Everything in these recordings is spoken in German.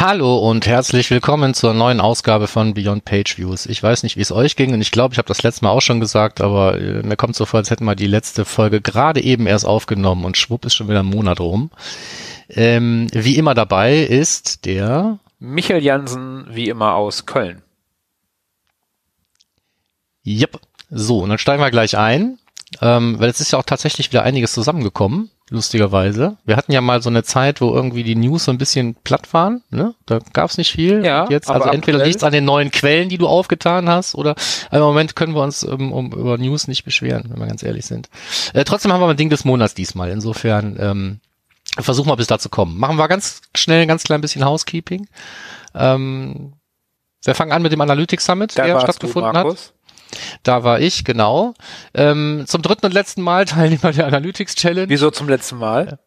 Hallo und herzlich willkommen zur neuen Ausgabe von Beyond Page Views. Ich weiß nicht, wie es euch ging und ich glaube, ich habe das letzte Mal auch schon gesagt, aber äh, mir kommt so vor, als hätten wir die letzte Folge gerade eben erst aufgenommen und schwupp ist schon wieder ein Monat rum. Ähm, wie immer dabei ist der Michael Jansen, wie immer aus Köln. Yep. So, und dann steigen wir gleich ein, ähm, weil es ist ja auch tatsächlich wieder einiges zusammengekommen lustigerweise. Wir hatten ja mal so eine Zeit, wo irgendwie die News so ein bisschen platt waren. Ne? Da gab es nicht viel. Ja, Und jetzt, also entweder liegt an den neuen Quellen, die du aufgetan hast, oder im Moment können wir uns um, um, über News nicht beschweren, wenn wir ganz ehrlich sind. Äh, trotzdem haben wir ein Ding des Monats diesmal. Insofern ähm, versuchen wir bis dazu kommen. Machen wir ganz schnell ein ganz klein bisschen Housekeeping. Ähm, wir fangen an mit dem Analytics Summit, Da der stattgefunden du, hat. Da war ich, genau. Ähm, zum dritten und letzten Mal Teilnehmer der Analytics Challenge. Wieso zum letzten Mal?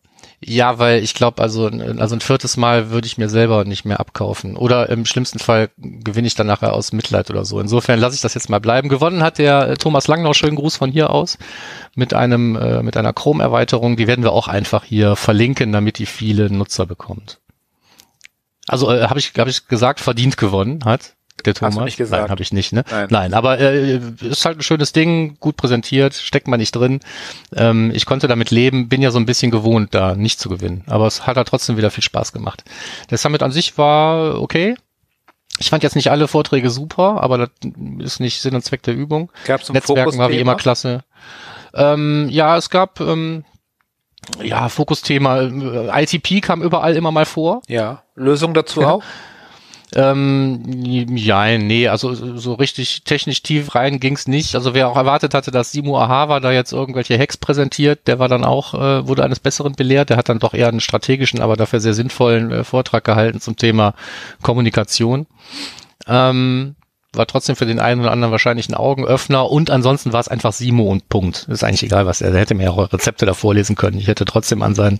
Ja, weil ich glaube, also, also ein viertes Mal würde ich mir selber nicht mehr abkaufen. Oder im schlimmsten Fall gewinne ich dann nachher aus Mitleid oder so. Insofern lasse ich das jetzt mal bleiben. Gewonnen hat der äh, Thomas Langnau, schönen Gruß von hier aus, mit einem, äh, mit einer Chrome-Erweiterung. Die werden wir auch einfach hier verlinken, damit die viele Nutzer bekommt. Also äh, habe ich, hab ich gesagt, verdient gewonnen hat der Thomas. Hast du nicht gesagt. Nein, habe ich nicht, ne? Nein. Nein, aber äh, ist halt ein schönes Ding, gut präsentiert, steckt man nicht drin. Ähm, ich konnte damit leben, bin ja so ein bisschen gewohnt, da nicht zu gewinnen. Aber es hat halt trotzdem wieder viel Spaß gemacht. Der Summit an sich war okay. Ich fand jetzt nicht alle Vorträge super, aber das ist nicht Sinn und Zweck der Übung. Gab es ein Netzwerken war wie immer klasse. Ähm, ja, es gab ähm, ja Fokusthema. äh, ITP kam überall immer mal vor. Ja. Lösung dazu auch? Ähm, ja, nee, also so richtig technisch tief rein ging's nicht. Also wer auch erwartet hatte, dass Simo Ahava da jetzt irgendwelche Hacks präsentiert, der war dann auch, äh, wurde eines Besseren belehrt. Der hat dann doch eher einen strategischen, aber dafür sehr sinnvollen äh, Vortrag gehalten zum Thema Kommunikation. Ähm, war trotzdem für den einen oder anderen wahrscheinlich ein Augenöffner und ansonsten war es einfach Simo und Punkt. Ist eigentlich egal, was er, der hätte mir auch Rezepte da vorlesen können. Ich hätte trotzdem an seinen,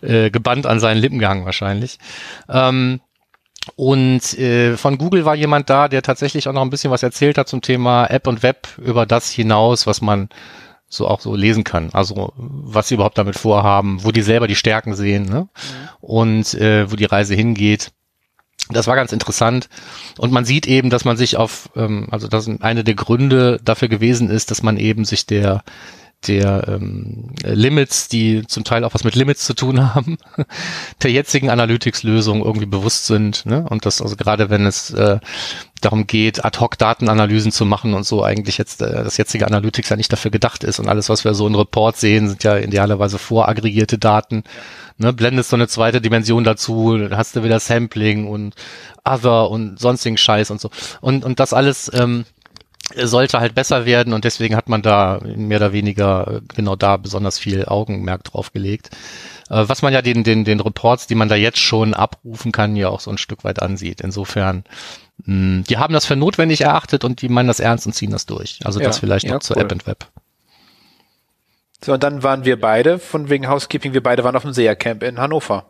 äh, gebannt an seinen Lippen gehangen wahrscheinlich. Ähm, und äh, von Google war jemand da, der tatsächlich auch noch ein bisschen was erzählt hat zum Thema App und Web über das hinaus, was man so auch so lesen kann. Also was sie überhaupt damit vorhaben, wo die selber die Stärken sehen ne? und äh, wo die Reise hingeht. Das war ganz interessant. Und man sieht eben, dass man sich auf, ähm, also das eine der Gründe dafür gewesen ist, dass man eben sich der der ähm, Limits, die zum Teil auch was mit Limits zu tun haben, der jetzigen Analytics-Lösung irgendwie bewusst sind. Ne? Und das also gerade wenn es äh, darum geht, Ad-Hoc-Datenanalysen zu machen und so eigentlich jetzt äh, das jetzige Analytics ja nicht dafür gedacht ist. Und alles, was wir so in Reports sehen, sind ja idealerweise voraggregierte Daten. Ne? Blendest so eine zweite Dimension dazu, hast du wieder Sampling und Other und sonstigen Scheiß und so. Und, und das alles ähm, sollte halt besser werden und deswegen hat man da mehr oder weniger äh, genau da besonders viel Augenmerk drauf gelegt. Äh, Was man ja den, den, den Reports, die man da jetzt schon abrufen kann, ja auch so ein Stück weit ansieht. Insofern, mh, die haben das für notwendig erachtet und die meinen das ernst und ziehen das durch. Also das Ja, vielleicht ja, noch zur cool. App und Web. So, und dann waren wir beide, von wegen Housekeeping, wir beide waren auf dem SEA-Camp in Hannover.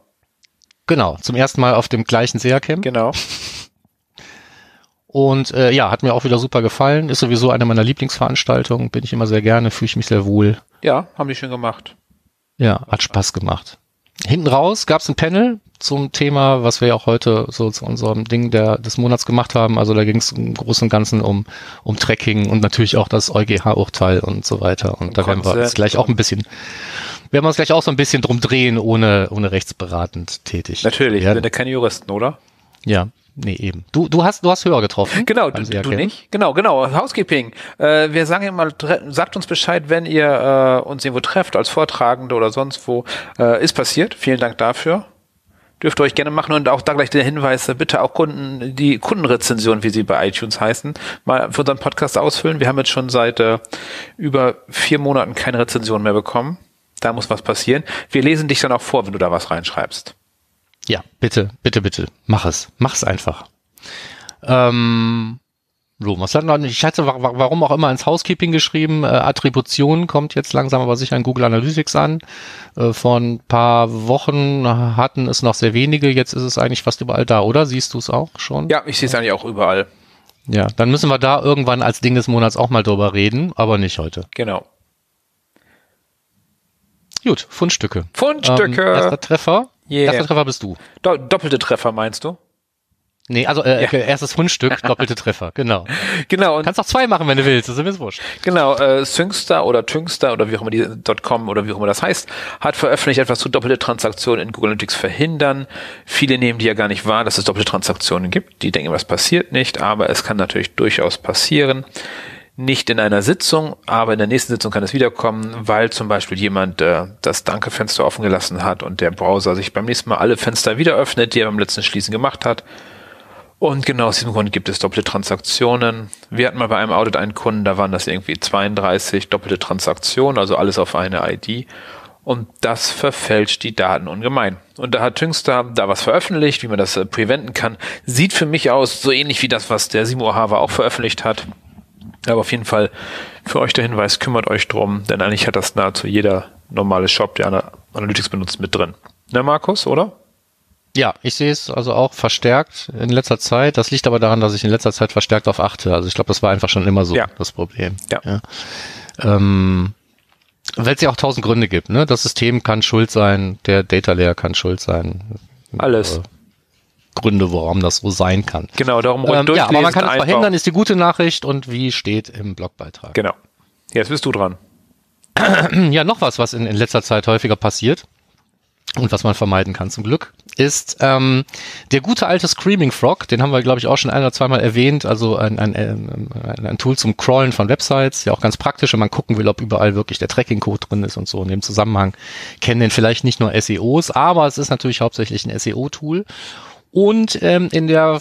Genau, zum ersten Mal auf dem gleichen SEA-Camp. Genau. Und äh, ja, hat mir auch wieder super gefallen. Ist sowieso eine meiner Lieblingsveranstaltungen. Bin ich immer sehr gerne, fühle ich mich sehr wohl. Ja, haben die schön gemacht. Ja, hat Spaß gemacht. Hinten raus gab es ein Panel zum Thema, was wir ja auch heute so zu unserem Ding der, des Monats gemacht haben. Also da ging es im Großen und Ganzen um, um Tracking und natürlich auch das EuGH-Urteil und so weiter. Und da werden wir uns gleich auch ein bisschen, werden wir uns gleich auch so ein bisschen drum drehen, ohne, ohne rechtsberatend tätig. Natürlich, wir sind ja keine Juristen, oder? ja, nee, eben. Du, du hast, du hast höher getroffen. Genau, du, du nicht? Genau, genau. Housekeeping. Äh, wir sagen immer, sagt uns Bescheid, wenn ihr äh, uns irgendwo trefft, als Vortragende oder sonst wo. Äh, ist passiert. Vielen Dank dafür. Dürft ihr euch gerne machen und auch da gleich der Hinweis, bitte auch Kunden, die Kundenrezension, wie sie bei iTunes heißen, mal für unseren Podcast ausfüllen. Wir haben jetzt schon seit äh, über vier Monaten keine Rezension mehr bekommen. Da muss was passieren. Wir lesen dich dann auch vor, wenn du da was reinschreibst. Ja, bitte, bitte, bitte, mach es. Mach's einfach. Ähm, So, was hat noch, ich hatte warum auch immer ins Housekeeping geschrieben, äh, Attribution kommt jetzt langsam aber sicher in Google Analytics an. Äh, vor ein paar Wochen hatten es noch sehr wenige, jetzt ist es eigentlich fast überall da, oder? Siehst du es auch schon? Ja, ich sehe es eigentlich auch überall. Ja, dann müssen wir da irgendwann als Ding des Monats auch mal drüber reden, aber nicht heute. Genau. Gut, Fundstücke. Fundstücke. Ähm, erster Treffer. Yeah. Erster Treffer bist du. Do doppelte Treffer meinst du? Nee, also äh, ja. erstes Fundstück, doppelte Treffer, genau. Genau. Und Kannst auch zwei machen, wenn du willst, das ist mir wurscht. Genau, äh, Syngster oder Tüngster oder wie auch immer die .com oder wie auch immer das heißt, hat veröffentlicht etwas zu doppelte Transaktionen in Google Analytics verhindern. Viele nehmen die ja gar nicht wahr, dass es doppelte Transaktionen gibt. Die denken, was passiert nicht, aber es kann natürlich durchaus passieren. Nicht in einer Sitzung, aber in der nächsten Sitzung kann es wiederkommen, weil zum Beispiel jemand äh, das Danke-Fenster offen gelassen hat und der Browser sich beim nächsten Mal alle Fenster wieder öffnet, die er beim letzten Schließen gemacht hat und genau aus diesem Grund gibt es doppelte Transaktionen. Wir hatten mal bei einem Audit einen Kunden, da waren das irgendwie 32 doppelte Transaktionen, also alles auf eine ID. Und das verfälscht die Daten ungemein. Und da hat Tüngster da was veröffentlicht, wie man das äh, preventen kann. Sieht für mich aus so ähnlich wie das, was der Simo Hava auch veröffentlicht hat. Aber auf jeden Fall für euch der Hinweis, kümmert euch drum, denn eigentlich hat das nahezu jeder normale Shop, der Analytics benutzt, mit drin. Ne, Markus, oder? Ja, ich sehe es also auch verstärkt in letzter Zeit. Das liegt aber daran, dass ich in letzter Zeit verstärkt auf achte. Also ich glaube, das war einfach schon immer so ja. das Problem. Ja. ja. Ähm, Weil es ja auch tausend Gründe gibt. Ne? Das System kann schuld sein, der Data Layer kann schuld sein. Alles. Äh, Gründe, warum das so sein kann. Genau, darum ähm, Ja, aber man kann es verhindern, ist die gute Nachricht und wie steht im Blogbeitrag. Genau. Jetzt bist du dran. Ja, noch was, was in, in letzter Zeit häufiger passiert und was man vermeiden kann zum Glück, ist ähm, der gute alte Screaming Frog, den haben wir, glaube ich, auch schon ein oder zweimal erwähnt, also ein, ein, ein, ein Tool zum Crawlen von Websites, ja auch ganz praktisch, wenn man gucken will, ob überall wirklich der Tracking-Code drin ist und so. In dem Zusammenhang kennen den vielleicht nicht nur SEOs, aber es ist natürlich hauptsächlich ein SEO-Tool. Und ähm, in der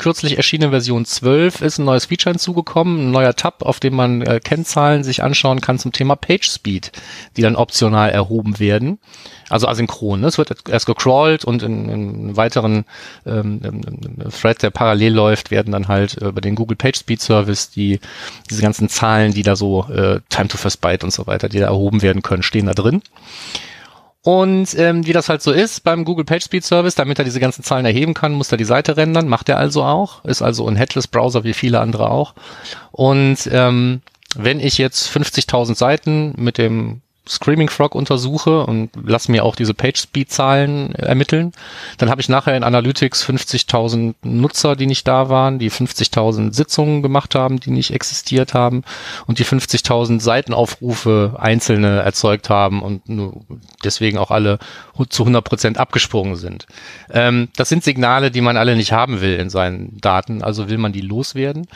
kürzlich erschienene Version 12 ist ein neues Feature hinzugekommen, ein neuer Tab, auf dem man äh, Kennzahlen sich anschauen kann zum Thema Page Speed, die dann optional erhoben werden. Also asynchron. Ne? Es wird erst gecrawlt und in, in weiteren ähm, Thread, der parallel läuft, werden dann halt über den Google Page Speed Service die diese ganzen Zahlen, die da so äh, Time to First Byte und so weiter, die da erhoben werden können, stehen da drin. Und ähm, wie das halt so ist beim Google PageSpeed Service, damit er diese ganzen Zahlen erheben kann, muss er die Seite rendern, macht er also auch, ist also ein Headless-Browser wie viele andere auch. Und ähm, wenn ich jetzt 50.000 Seiten mit dem Screaming Frog untersuche und lasse mir auch diese Page-Speed-Zahlen ermitteln, dann habe ich nachher in Analytics 50.000 Nutzer, die nicht da waren, die 50.000 Sitzungen gemacht haben, die nicht existiert haben und die 50.000 Seitenaufrufe einzelne erzeugt haben und deswegen auch alle zu 100 Prozent abgesprungen sind. Ähm, das sind Signale, die man alle nicht haben will in seinen Daten, also will man die loswerden.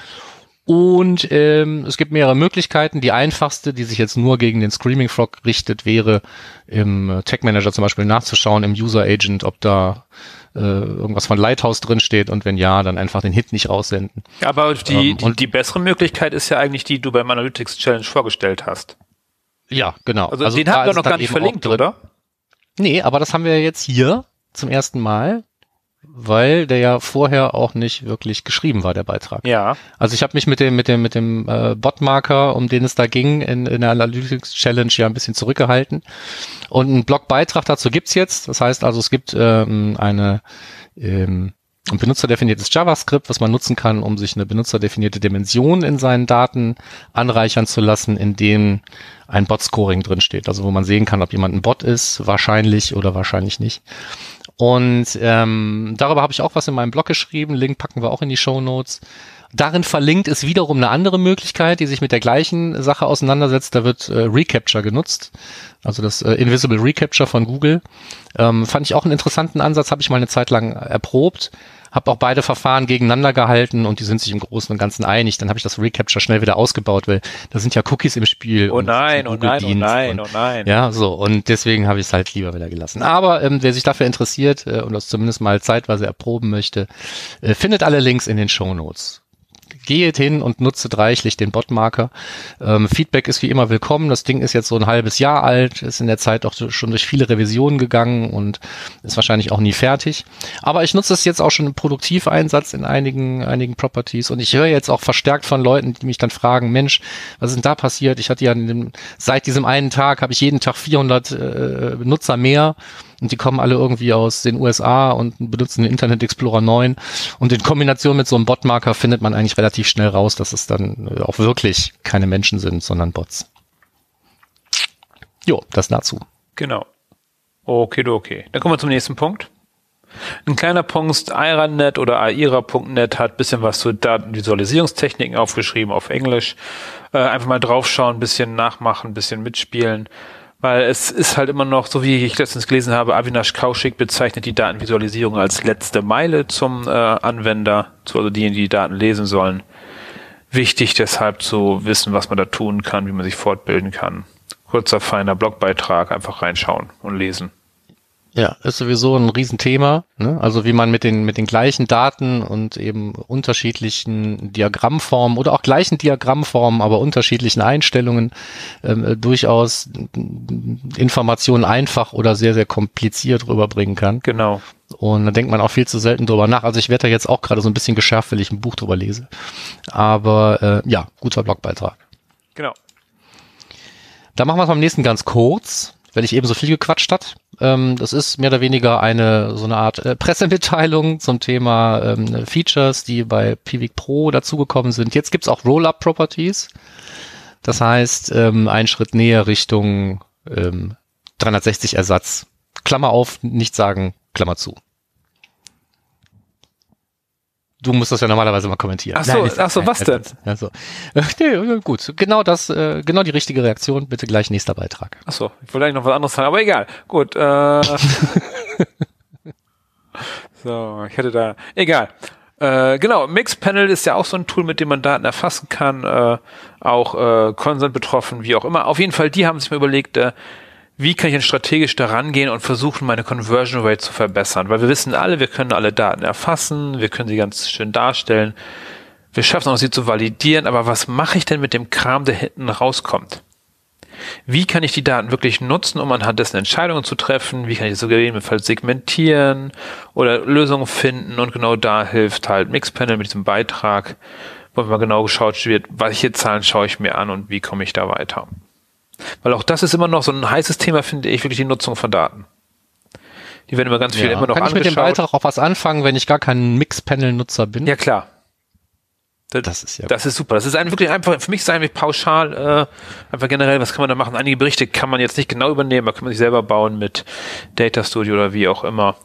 Und ähm, es gibt mehrere Möglichkeiten. Die einfachste, die sich jetzt nur gegen den Screaming Frog richtet, wäre im Tech Manager zum Beispiel nachzuschauen im User Agent, ob da äh, irgendwas von Lighthouse drin steht und wenn ja, dann einfach den Hit nicht raussenden. Aber die, ähm, die, die bessere Möglichkeit ist ja eigentlich die, die du beim Analytics Challenge vorgestellt hast. Ja, genau. Also, also den haben wir noch gar nicht verlinkt, oder? Nee, aber das haben wir jetzt hier zum ersten Mal weil der ja vorher auch nicht wirklich geschrieben war, der Beitrag. Ja. Also ich habe mich mit dem, mit dem, mit dem äh, Botmarker, um den es da ging, in, in der Analytics Challenge ja ein bisschen zurückgehalten. Und einen Blogbeitrag dazu gibt's jetzt. Das heißt also, es gibt ähm, eine ähm, ein benutzerdefiniertes JavaScript, was man nutzen kann, um sich eine benutzerdefinierte Dimension in seinen Daten anreichern zu lassen, in dem ein Bot-Scoring drin steht. Also wo man sehen kann, ob jemand ein Bot ist, wahrscheinlich oder wahrscheinlich nicht. Und ähm, darüber habe ich auch was in meinem Blog geschrieben. Link packen wir auch in die Show Notes. Darin verlinkt ist wiederum eine andere Möglichkeit, die sich mit der gleichen Sache auseinandersetzt. Da wird äh, Recapture genutzt, also das äh, Invisible Recapture von Google. Ähm, fand ich auch einen interessanten Ansatz, habe ich mal eine Zeit lang erprobt habe auch beide Verfahren gegeneinander gehalten und die sind sich im Großen und Ganzen einig. Dann habe ich das Recapture schnell wieder ausgebaut, weil da sind ja Cookies im Spiel. Oh nein, oh nein, oh nein, oh nein. Ja, so. Und deswegen habe ich es halt lieber wieder gelassen. Aber ähm, wer sich dafür interessiert äh, und das zumindest mal zeitweise erproben möchte, äh, findet alle Links in den Show Notes. Geht hin und nutze reichlich den Botmarker. Ähm, Feedback ist wie immer willkommen. Das Ding ist jetzt so ein halbes Jahr alt, ist in der Zeit auch schon durch viele Revisionen gegangen und ist wahrscheinlich auch nie fertig. Aber ich nutze es jetzt auch schon im Produktiveinsatz in einigen, einigen Properties und ich höre jetzt auch verstärkt von Leuten, die mich dann fragen, Mensch, was ist denn da passiert? Ich hatte ja dem, seit diesem einen Tag habe ich jeden Tag 400 äh, Nutzer mehr und die kommen alle irgendwie aus den USA und benutzen den Internet Explorer 9 und in Kombination mit so einem Botmarker findet man eigentlich relativ schnell raus, dass es dann auch wirklich keine Menschen sind, sondern Bots. Jo, das dazu. Genau. Okay, okay. Dann kommen wir zum nächsten Punkt. Ein kleiner Punkt, IRANet oder AIRA.net hat bisschen was zu Datenvisualisierungstechniken aufgeschrieben auf Englisch. Äh, einfach mal draufschauen, bisschen nachmachen, bisschen mitspielen. Weil es ist halt immer noch, so wie ich letztens gelesen habe, Avinash Kaushik bezeichnet die Datenvisualisierung als letzte Meile zum äh, Anwender, also diejenigen, die die Daten lesen sollen. Wichtig deshalb zu wissen, was man da tun kann, wie man sich fortbilden kann. Kurzer, feiner Blogbeitrag, einfach reinschauen und lesen. Ja, ist sowieso ein Riesenthema. Ne? Also wie man mit den, mit den gleichen Daten und eben unterschiedlichen Diagrammformen oder auch gleichen Diagrammformen, aber unterschiedlichen Einstellungen ähm, äh, durchaus Informationen einfach oder sehr, sehr kompliziert rüberbringen kann. Genau. Und da denkt man auch viel zu selten drüber nach. Also ich werde da jetzt auch gerade so ein bisschen geschärft, weil ich ein Buch drüber lese. Aber äh, ja, guter Blogbeitrag. Genau. Da machen wir es beim nächsten ganz kurz weil ich eben so viel gequatscht hat. Ähm, das ist mehr oder weniger eine so eine Art äh, Pressemitteilung zum Thema ähm, Features, die bei Pivik Pro dazugekommen sind. Jetzt gibt's auch Rollup Properties. Das heißt, ähm, ein Schritt näher Richtung ähm, 360 Ersatz. Klammer auf, nicht sagen, Klammer zu. Du musst das ja normalerweise mal kommentieren. Ach so, Nein, ach so was denn? Also, nee, gut, genau das, äh, genau die richtige Reaktion. Bitte gleich nächster Beitrag. Ach so, ich wollte eigentlich noch was anderes sagen, aber egal. Gut. Äh, so, ich hätte da, egal. Äh, genau, Mixpanel ist ja auch so ein Tool, mit dem man Daten erfassen kann, äh, auch äh, Consent betroffen, wie auch immer. Auf jeden Fall, die haben sich mal überlegt, äh, wie kann ich denn strategisch daran gehen und versuchen, meine Conversion Rate zu verbessern? Weil wir wissen alle, wir können alle Daten erfassen, wir können sie ganz schön darstellen. Wir schaffen auch, sie zu validieren, aber was mache ich denn mit dem Kram, der hinten rauskommt? Wie kann ich die Daten wirklich nutzen, um anhand dessen Entscheidungen zu treffen? Wie kann ich das sogar gegebenenfalls segmentieren oder Lösungen finden? Und genau da hilft halt Mixpanel mit diesem Beitrag, wo mal genau geschaut wird, welche Zahlen schaue ich mir an und wie komme ich da weiter. Weil auch das ist immer noch so ein heißes Thema, finde ich, wirklich die Nutzung von Daten. Die werden immer ganz viel ja. immer noch Kann ich mit dem Beitrag auch was anfangen, wenn ich gar kein Mix-Panel-Nutzer bin? Ja, klar. Das, das, ist ja. Das ist super. Das ist ein, wirklich einfach, für mich ist eigentlich pauschal, äh, einfach generell, was kann man da machen? Einige Berichte kann man jetzt nicht genau übernehmen, da kann man sich selber bauen mit Data Studio oder wie auch immer.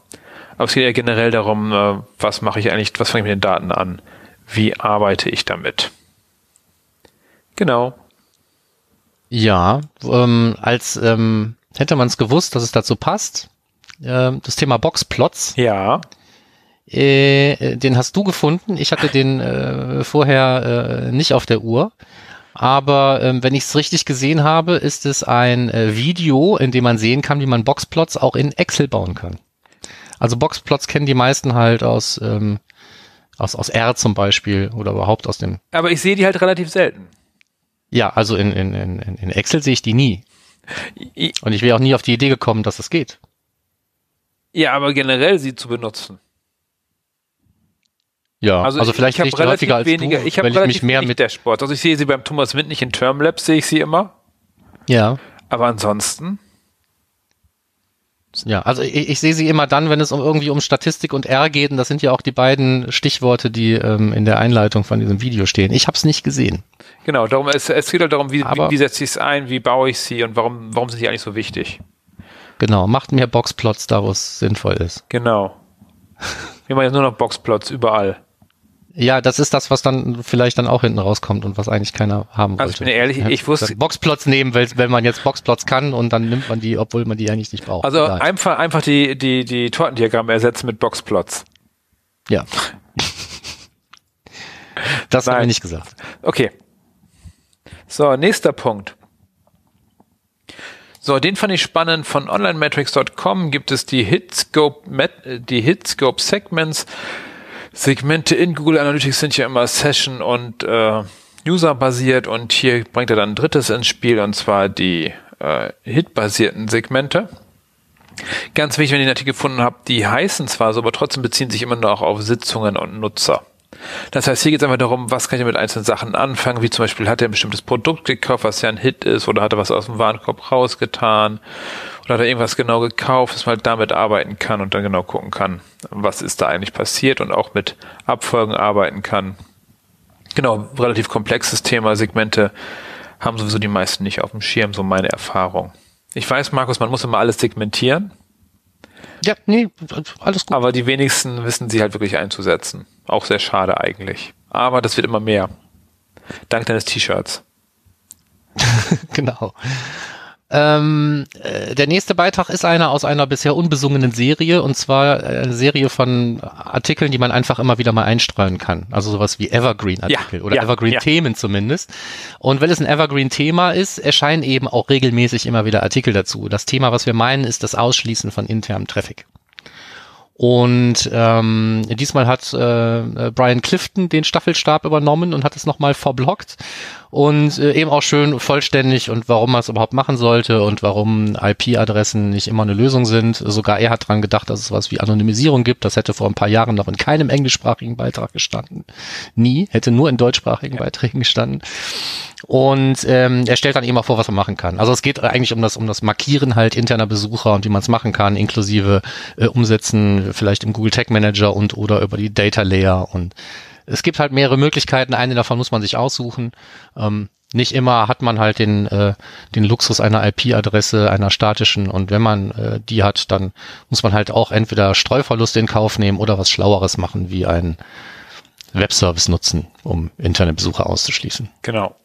Aber es geht ja generell darum, äh, was mache ich eigentlich, was fange ich mit den Daten an? Wie arbeite ich damit? Genau. Ja, ähm, als ähm, hätte man es gewusst, dass es dazu passt. Äh, das Thema Boxplots. Ja. Äh, den hast du gefunden. Ich hatte den äh, vorher äh, nicht auf der Uhr. Aber ähm, wenn ich es richtig gesehen habe, ist es ein äh, Video, in dem man sehen kann, wie man Boxplots auch in Excel bauen kann. Also Boxplots kennen die meisten halt aus, ähm, aus, aus R zum Beispiel oder überhaupt aus dem. Aber ich sehe die halt relativ selten. Ja, also in, in, in, in Excel sehe ich die nie. Und ich wäre auch nie auf die Idee gekommen, dass das geht. Ja, aber generell sie zu benutzen. Ja, also, also vielleicht ich nicht häufiger als weniger, du, ich habe weil ich mich mehr mit der Sport. Also ich sehe sie beim Thomas Wind nicht in Termlabs, sehe ich sie immer. Ja. Aber ansonsten ja, also ich, ich sehe sie immer dann, wenn es um irgendwie um Statistik und R geht, und das sind ja auch die beiden Stichworte, die ähm, in der Einleitung von diesem Video stehen. Ich habe es nicht gesehen. Genau, darum es, es geht halt darum, wie, wie, wie setze ich es ein, wie baue ich sie und warum, warum sind die eigentlich so wichtig? Genau, macht mehr Boxplots da, wo es sinnvoll ist. Genau. Wir machen jetzt nur noch Boxplots überall. Ja, das ist das, was dann vielleicht dann auch hinten rauskommt und was eigentlich keiner haben wollte. Also ich bin ehrlich, ich wusste Boxplots nehmen, weil wenn man jetzt Boxplots kann und dann nimmt man die, obwohl man die eigentlich nicht braucht. Also Egal. einfach einfach die die die Tortendiagramme ersetzen mit Boxplots. Ja. das habe ich nicht gesagt. Okay. So, nächster Punkt. So, den fand ich spannend. Von onlinemetrics.com gibt es die Hitscope, die Hitscope Segments Segmente in Google Analytics sind ja immer Session und äh, User basiert und hier bringt er dann ein drittes ins Spiel und zwar die äh, Hit-basierten Segmente. Ganz wichtig, wenn ihr den Artikel gefunden habt, die heißen zwar so, aber trotzdem beziehen sich immer noch auf Sitzungen und Nutzer. Das heißt, hier geht es einfach darum, was kann ich mit einzelnen Sachen anfangen, wie zum Beispiel hat er ein bestimmtes Produkt gekauft, was ja ein Hit ist, oder hat er was aus dem Warenkorb rausgetan, oder hat er irgendwas genau gekauft, dass man halt damit arbeiten kann und dann genau gucken kann, was ist da eigentlich passiert und auch mit Abfolgen arbeiten kann. Genau, relativ komplexes Thema, Segmente haben sowieso die meisten nicht auf dem Schirm, so meine Erfahrung. Ich weiß, Markus, man muss immer alles segmentieren. Ja, nee, alles gut. Aber die wenigsten wissen sie halt wirklich einzusetzen. Auch sehr schade eigentlich. Aber das wird immer mehr. Dank deines T-Shirts. genau. Ähm, äh, der nächste Beitrag ist einer aus einer bisher unbesungenen Serie und zwar äh, eine Serie von Artikeln, die man einfach immer wieder mal einstreuen kann. Also sowas wie Evergreen-Artikel Ja, oder ja, Evergreen-Themen zumindest. Und weil es ein Evergreen-Thema ist, erscheinen eben auch regelmäßig immer wieder Artikel dazu. Das Thema, was wir meinen, ist das Ausschließen von internem Traffic. Und ähm, diesmal hat äh, Brian Clifton den Staffelstab übernommen und hat es nochmal verblockt und äh, eben auch schön vollständig und warum man es überhaupt machen sollte und warum IP-Adressen nicht immer eine Lösung sind. Sogar er hat dran gedacht, dass es was wie Anonymisierung gibt. Das hätte vor ein paar Jahren noch in keinem englischsprachigen Beitrag gestanden. Nie, hätte nur in deutschsprachigen Beiträgen gestanden. Und ähm, er stellt dann eben auch vor, was man machen kann. Also es geht eigentlich um das, um das Markieren halt interner Besucher und wie man es machen kann, inklusive äh, Umsetzen vielleicht im Google Tag Manager und oder über die Data Layer. Und es gibt halt mehrere Möglichkeiten. Eine davon muss man sich aussuchen. Ähm, nicht immer hat man halt den, äh, den Luxus einer IP-Adresse, einer statischen. Und wenn man äh, die hat, dann muss man halt auch entweder Streuverluste in Kauf nehmen oder was Schlaueres machen, wie einen Webservice nutzen, um interne Besucher auszuschließen. Genau.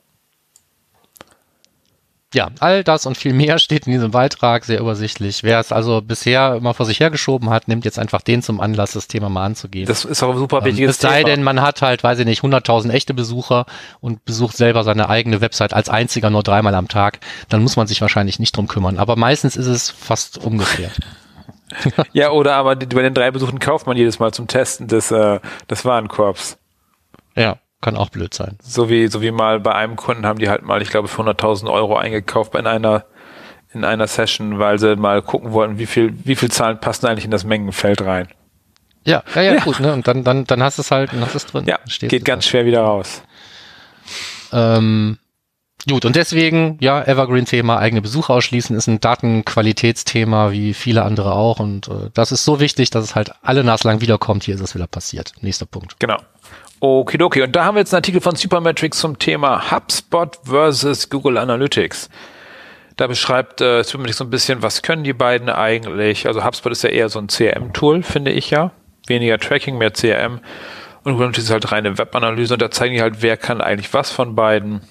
Ja, all das und viel mehr steht in diesem Beitrag, sehr übersichtlich. Wer es also bisher immer vor sich hergeschoben hat, nimmt jetzt einfach den zum Anlass, das Thema mal anzugehen. Das ist auch ein super Ähm, wichtiges es sei Thema. denn, man hat halt, weiß ich nicht, 100.000 echte Besucher und besucht selber seine eigene Website als einziger nur dreimal am Tag, dann muss man sich wahrscheinlich nicht drum kümmern. Aber meistens ist es fast umgekehrt. Ja, oder aber bei den drei Besuchen kauft man jedes Mal zum Testen des, äh, des Warenkorbs. ja, kann auch blöd sein. So wie, so wie mal bei einem Kunden haben die halt mal, ich glaube, für 100.000 Euro eingekauft in einer, in einer Session, weil sie mal gucken wollten, wie viel, wie viel Zahlen passen eigentlich in das Mengenfeld rein. Ja, ja, ja, Ja. gut, ne? Und dann, dann, dann hast du es halt, dann hast du es drin. Ja, steht geht ganz schwer wieder raus. Ähm, gut, und deswegen, ja, Evergreen-Thema, eigene Besucher ausschließen, ist ein Datenqualitätsthema, wie viele andere auch. Und äh, das ist so wichtig, dass es halt alle naslang wiederkommt. Hier ist es wieder passiert. Nächster Punkt. Genau. Okidoki. Und da haben wir jetzt einen Artikel von Supermetrics zum Thema HubSpot versus Google Analytics. Da beschreibt äh, Supermetrics so ein bisschen, was können die beiden eigentlich. Also HubSpot ist ja eher so ein CRM-Tool, finde ich ja. Weniger Tracking, mehr CRM. Und Google Analytics ist halt reine Webanalyse. Und da zeigen die halt, wer kann eigentlich was von beiden.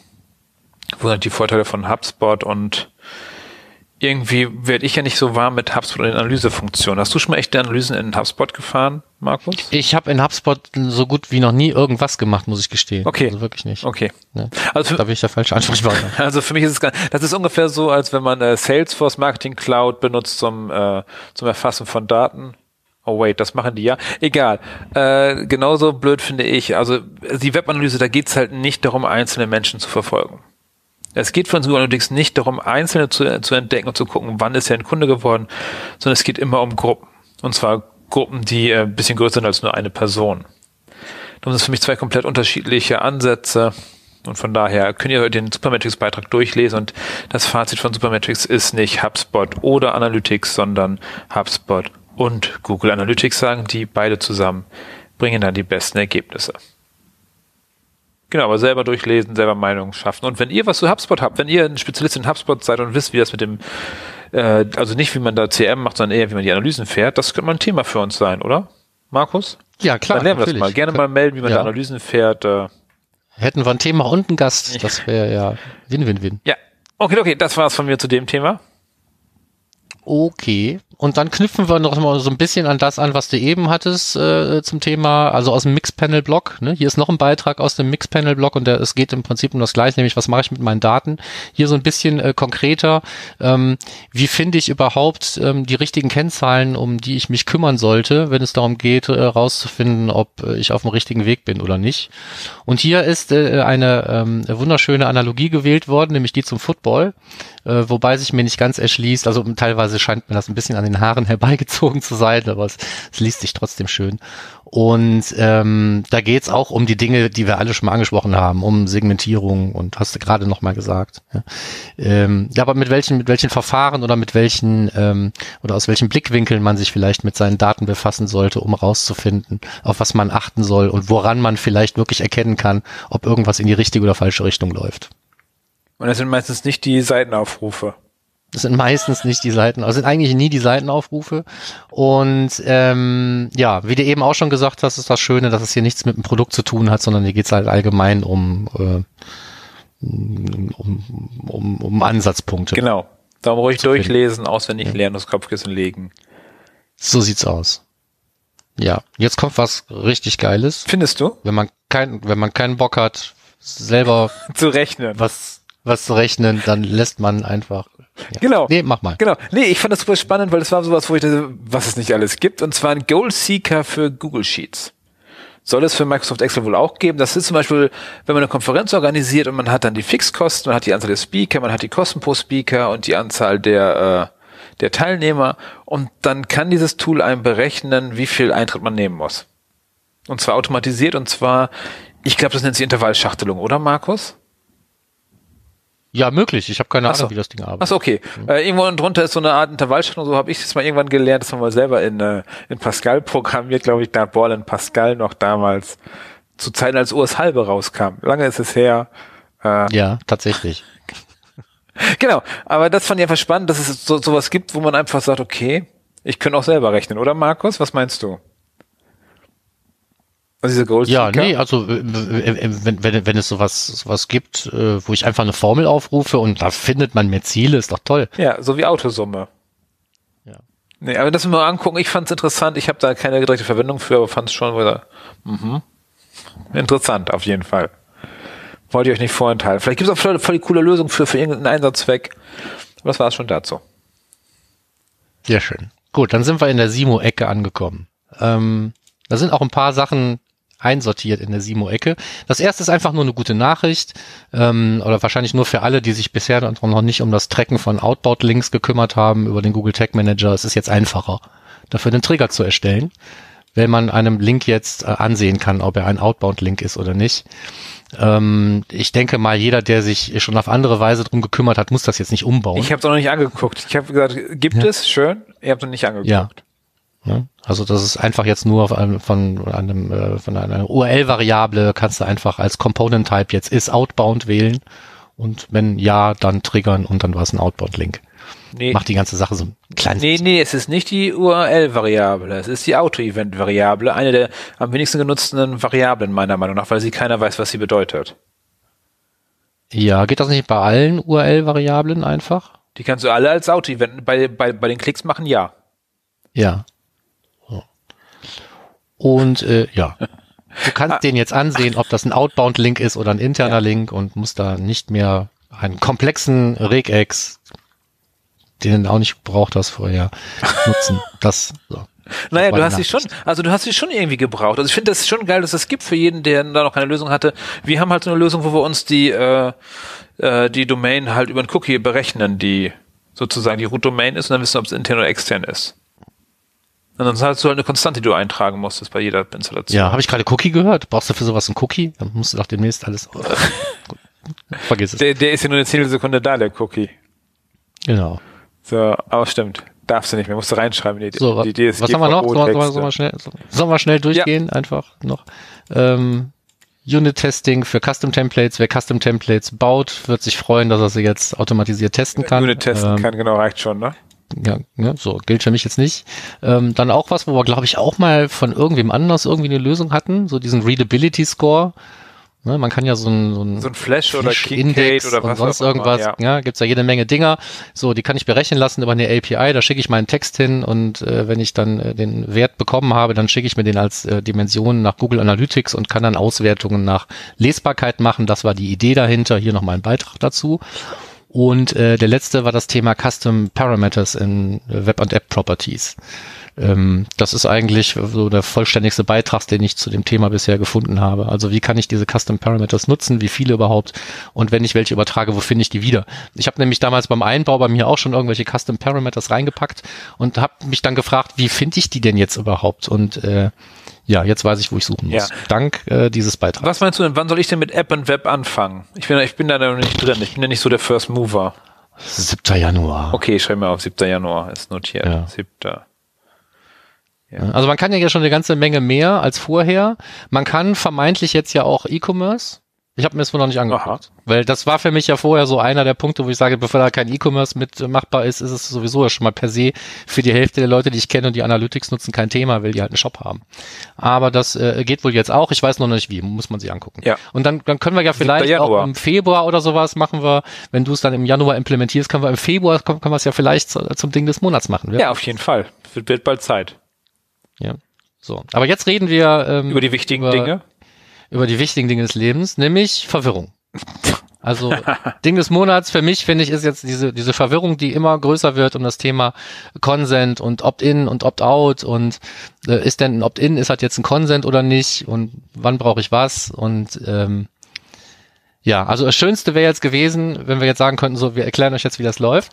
Wo sind die Vorteile von HubSpot und irgendwie werde ich ja nicht so warm mit HubSpot und den Analysefunktionen. Hast du schon mal echte Analysen in HubSpot gefahren, Markus? Ich habe in HubSpot so gut wie noch nie irgendwas gemacht, muss ich gestehen. Okay. Also wirklich nicht. Okay. Ne? Also für, Da bin ich der falsche Ansprechpartner. Also für mich ist es gar, das ist ungefähr so, als wenn man äh, Salesforce Marketing Cloud benutzt zum, äh, zum Erfassen von Daten. Oh wait, das machen die ja. Egal. Äh, genauso blöd finde ich. Also die Webanalyse, da geht's halt nicht darum, einzelne Menschen zu verfolgen. Es geht von Google Analytics nicht darum, Einzelne zu, zu entdecken und zu gucken, wann ist er ein Kunde geworden, sondern es geht immer um Gruppen. Und zwar Gruppen, die äh, ein bisschen größer sind als nur eine Person. Das sind für mich zwei komplett unterschiedliche Ansätze. Und von daher könnt ihr den Supermetrics-Beitrag durchlesen und das Fazit von Supermetrics ist nicht HubSpot oder Analytics, sondern HubSpot und Google Analytics sagen die beide zusammen bringen dann die besten Ergebnisse. Genau, aber selber durchlesen, selber Meinungen schaffen. Und wenn ihr was zu HubSpot habt, wenn ihr ein Spezialist in HubSpot seid und wisst, wie das mit dem, äh, also nicht wie man da CM macht, sondern eher wie man die Analysen fährt, das könnte mal ein Thema für uns sein, oder? Markus? Ja, klar. Dann lernen wir das natürlich. mal. Gerne mal melden, wie man Ja. da Analysen fährt. Äh. Hätten wir ein Thema und einen Gast, das wäre ja Win-Win-Win. Ja, okay, okay, das war's von mir zu dem Thema. Okay. Und dann knüpfen wir noch mal so ein bisschen an das an, was du eben hattest äh, zum Thema, also aus dem Mixpanel-Blog. Ne? Hier ist noch ein Beitrag aus dem Mixpanel-Blog und der, es geht im Prinzip um das Gleiche, nämlich was mache ich mit meinen Daten. Hier so ein bisschen äh, konkreter, ähm, wie finde ich überhaupt ähm, die richtigen Kennzahlen, um die ich mich kümmern sollte, wenn es darum geht, äh, rauszufinden, ob äh, ich auf dem richtigen Weg bin oder nicht. Und hier ist äh, eine ähm, wunderschöne Analogie gewählt worden, nämlich die zum Football, äh, wobei sich mir nicht ganz erschließt, also teilweise scheint mir das ein bisschen an den Haaren herbeigezogen zu sein, aber es, es liest sich trotzdem schön. Und ähm, da geht's auch um die Dinge, die wir alle schon mal angesprochen haben, um Segmentierung und hast du gerade noch mal gesagt. Ja. Ähm, ja, aber mit welchen, mit welchen Verfahren oder mit welchen ähm, oder aus welchen Blickwinkeln man sich vielleicht mit seinen Daten befassen sollte, um rauszufinden, auf was man achten soll und woran man vielleicht wirklich erkennen kann, ob irgendwas in die richtige oder falsche Richtung läuft. Und das sind meistens nicht die Seitenaufrufe. Das sind meistens nicht die Seiten, also sind eigentlich nie die Seitenaufrufe. Und ähm, ja, wie du eben auch schon gesagt hast, ist das Schöne, dass es hier nichts mit dem Produkt zu tun hat, sondern hier geht's halt allgemein um, äh, um, um, um Ansatzpunkte. Genau. Darum ruhig durchlesen, auswendig ja. lernen, das Kopfkissen legen. So sieht's aus. Ja, jetzt kommt was richtig Geiles. Findest du? Wenn man kein, wenn man keinen Bock hat, selber zu rechnen. Was was zu rechnen, dann lässt man einfach. Ja. Genau. Nee, mach mal. Genau. Nee, ich fand das super spannend, weil es war sowas, wo ich dachte, was es nicht alles gibt. Und zwar ein Goal Seeker für Google Sheets. Soll es für Microsoft Excel wohl auch geben? Das ist zum Beispiel, wenn man eine Konferenz organisiert und man hat dann die Fixkosten, man hat die Anzahl der Speaker, man hat die Kosten pro Speaker und die Anzahl der, äh, der Teilnehmer. Und dann kann dieses Tool einem berechnen, wie viel Eintritt man nehmen muss. Und zwar automatisiert und zwar, ich glaube, das nennt sich Intervallschachtelung, oder Markus? Ja, möglich. Ich habe keine Ahnung, so. wie das Ding arbeitet. Achso, okay. Mhm. Äh, irgendwo drunter ist so eine Art Intervallschachtelung, so habe ich das mal irgendwann gelernt, das haben wir selber in, äh, in Pascal programmiert, glaube ich, da Ball in Pascal noch damals, zu Zeiten, als US halbe rauskam. Lange ist es her. Äh, ja, tatsächlich. genau, aber das fand ich einfach spannend, dass es so sowas gibt, wo man einfach sagt, okay, ich könnte auch selber rechnen, oder Markus? Was meinst du? Also diese Gold Ja, nee, also wenn, wenn, wenn es sowas, sowas gibt, äh, wo ich einfach eine Formel aufrufe und da findet man mehr Ziele, ist doch toll. Ja, so wie Autosumme. Ja. Nee, aber das mal angucken, ich fand es interessant, ich habe da keine direkte Verwendung für, aber fand es schon wieder mhm. interessant, auf jeden Fall. Wollte ich euch nicht vorenthalten. Vielleicht gibt es auch voll, voll die coole Lösung für, für irgendeinen Einsatzzweck. Aber das war es schon dazu. Sehr schön. Gut, dann sind wir in der Simo-Ecke angekommen. Ähm, da sind auch ein paar Sachen einsortiert in der Simo-Ecke. Das erste ist einfach nur eine gute Nachricht ähm, oder wahrscheinlich nur für alle, die sich bisher noch nicht um das Tracken von Outbound-Links gekümmert haben über den Google Tag Manager. Es ist jetzt einfacher, dafür einen Trigger zu erstellen, wenn man einem Link jetzt äh, ansehen kann, ob er ein Outbound-Link ist oder nicht. Ähm, ich denke mal, jeder, der sich schon auf andere Weise drum gekümmert hat, muss das jetzt nicht umbauen. Ich habe es noch nicht angeguckt. Ich habe gesagt, gibt ja. es? Schön. Ihr habt es noch nicht angeguckt. Ja. Ne? Also das ist einfach jetzt nur von, von einem äh, von einer URL-Variable kannst du einfach als Component Type jetzt is outbound wählen und wenn ja, dann triggern und dann war es ein Outbound-Link. Nee. Macht die ganze Sache so ein kleines. Nee, nee, es ist nicht die URL-Variable, es ist die Auto-Event-Variable, eine der am wenigsten genutzten Variablen meiner Meinung nach, weil sie keiner weiß, was sie bedeutet. Ja, geht das nicht bei allen URL-Variablen einfach? Die kannst du alle als Auto-Event bei, bei, bei den Klicks machen, ja. Ja. Und äh, ja, du kannst den jetzt ansehen, ob das ein Outbound-Link ist oder ein interner ja. Link und musst da nicht mehr einen komplexen Regex, den du auch nicht gebraucht hast vorher, nutzen. Das so. Naja, du hast sie schon, also du hast sie schon irgendwie gebraucht. Also ich finde das schon geil, dass es gibt für jeden, der da noch keine Lösung hatte. Wir haben halt so eine Lösung, wo wir uns die, äh, äh, die Domain halt über einen Cookie berechnen, die sozusagen die Root-Domain ist und dann wissen, ob es intern oder extern ist. Und dann hast du halt eine Konstante, die du eintragen musstest bei jeder Installation. Ja, habe ich gerade Cookie gehört? Brauchst du für sowas einen Cookie? Dann musst du doch demnächst alles. Vergiss es. Der, der ist ja nur eine Zehntelsekunde da, der Cookie. Genau. So, aber stimmt. Darfst du nicht mehr, musst du reinschreiben. Die, so, die, die was haben wir noch? Sollen wir, sollen wir, schnell, sollen wir schnell durchgehen? Ja. Einfach noch. Ähm, Unit-Testing für Custom-Templates. Wer Custom-Templates baut, wird sich freuen, dass er sie jetzt automatisiert testen kann. Unit testen ähm, kann, genau, reicht schon, ne? Ja, ja, so gilt für mich jetzt nicht. Ähm, dann auch was, wo wir, glaube ich, auch mal von irgendwem anders irgendwie eine Lösung hatten, so diesen Readability Score. Ne, man kann ja so ein, so ein, so ein Flash oder Index oder was sonst irgendwas, immer, ja, ja gibt's ja jede Menge Dinger. So, die kann ich berechnen lassen über eine API, da schicke ich meinen Text hin und äh, wenn ich dann äh, den Wert bekommen habe, dann schicke ich mir den als äh, Dimension nach Google Analytics und kann dann Auswertungen nach Lesbarkeit machen. Das war die Idee dahinter. Hier nochmal ein Beitrag dazu. Und äh, der letzte war das Thema Custom Parameters in Web- und App-Properties. Ähm, das ist eigentlich so der vollständigste Beitrag, den ich zu dem Thema bisher gefunden habe. Also wie kann ich diese Custom Parameters nutzen, wie viele überhaupt und wenn ich welche übertrage, wo finde ich die wieder? Ich habe nämlich damals beim Einbau bei mir auch schon irgendwelche Custom Parameters reingepackt und habe mich dann gefragt, wie finde ich die denn jetzt überhaupt? Und äh, ja, jetzt weiß ich, wo ich suchen muss. Ja. Dank äh, dieses Beitrags. Was meinst du denn, wann soll ich denn mit App und Web anfangen? Ich bin, ich bin da noch nicht drin. Ich bin ja nicht so der First Mover. 7. Januar. Okay, ich schreibe mal auf 7. Januar, ist notiert. Ja. 7. Ja. Also man kann ja schon eine ganze Menge mehr als vorher. Man kann vermeintlich jetzt ja auch E-Commerce. Ich habe mir das wohl noch nicht angeguckt, weil das war für mich ja vorher so einer der Punkte, wo ich sage, bevor da kein E-Commerce mit machbar ist, ist es sowieso ja schon mal per se für die Hälfte der Leute, die ich kenne und die Analytics nutzen, kein Thema, weil die halt einen Shop haben. Aber das äh, geht wohl jetzt auch. Ich weiß noch nicht wie, muss man sich angucken. Ja. Und dann, dann können wir ja vielleicht auch im Februar oder sowas machen wir, wenn du es dann im Januar implementierst, können wir im Februar, können, können wir es ja vielleicht zum Ding des Monats machen. Ja, ja auf jeden Fall. Wird, wird bald Zeit. Ja. So. Aber jetzt reden wir ähm, über die wichtigen über, Dinge über die wichtigen Dinge des Lebens, nämlich Verwirrung. Also Ding des Monats für mich finde ich ist jetzt diese diese Verwirrung, die immer größer wird um das Thema Consent und Opt-in und Opt-out und äh, ist denn ein Opt-in ist halt jetzt ein Consent oder nicht und wann brauche ich was und ähm, ja, also das Schönste wäre jetzt gewesen, wenn wir jetzt sagen könnten, so wir erklären euch jetzt, wie das läuft.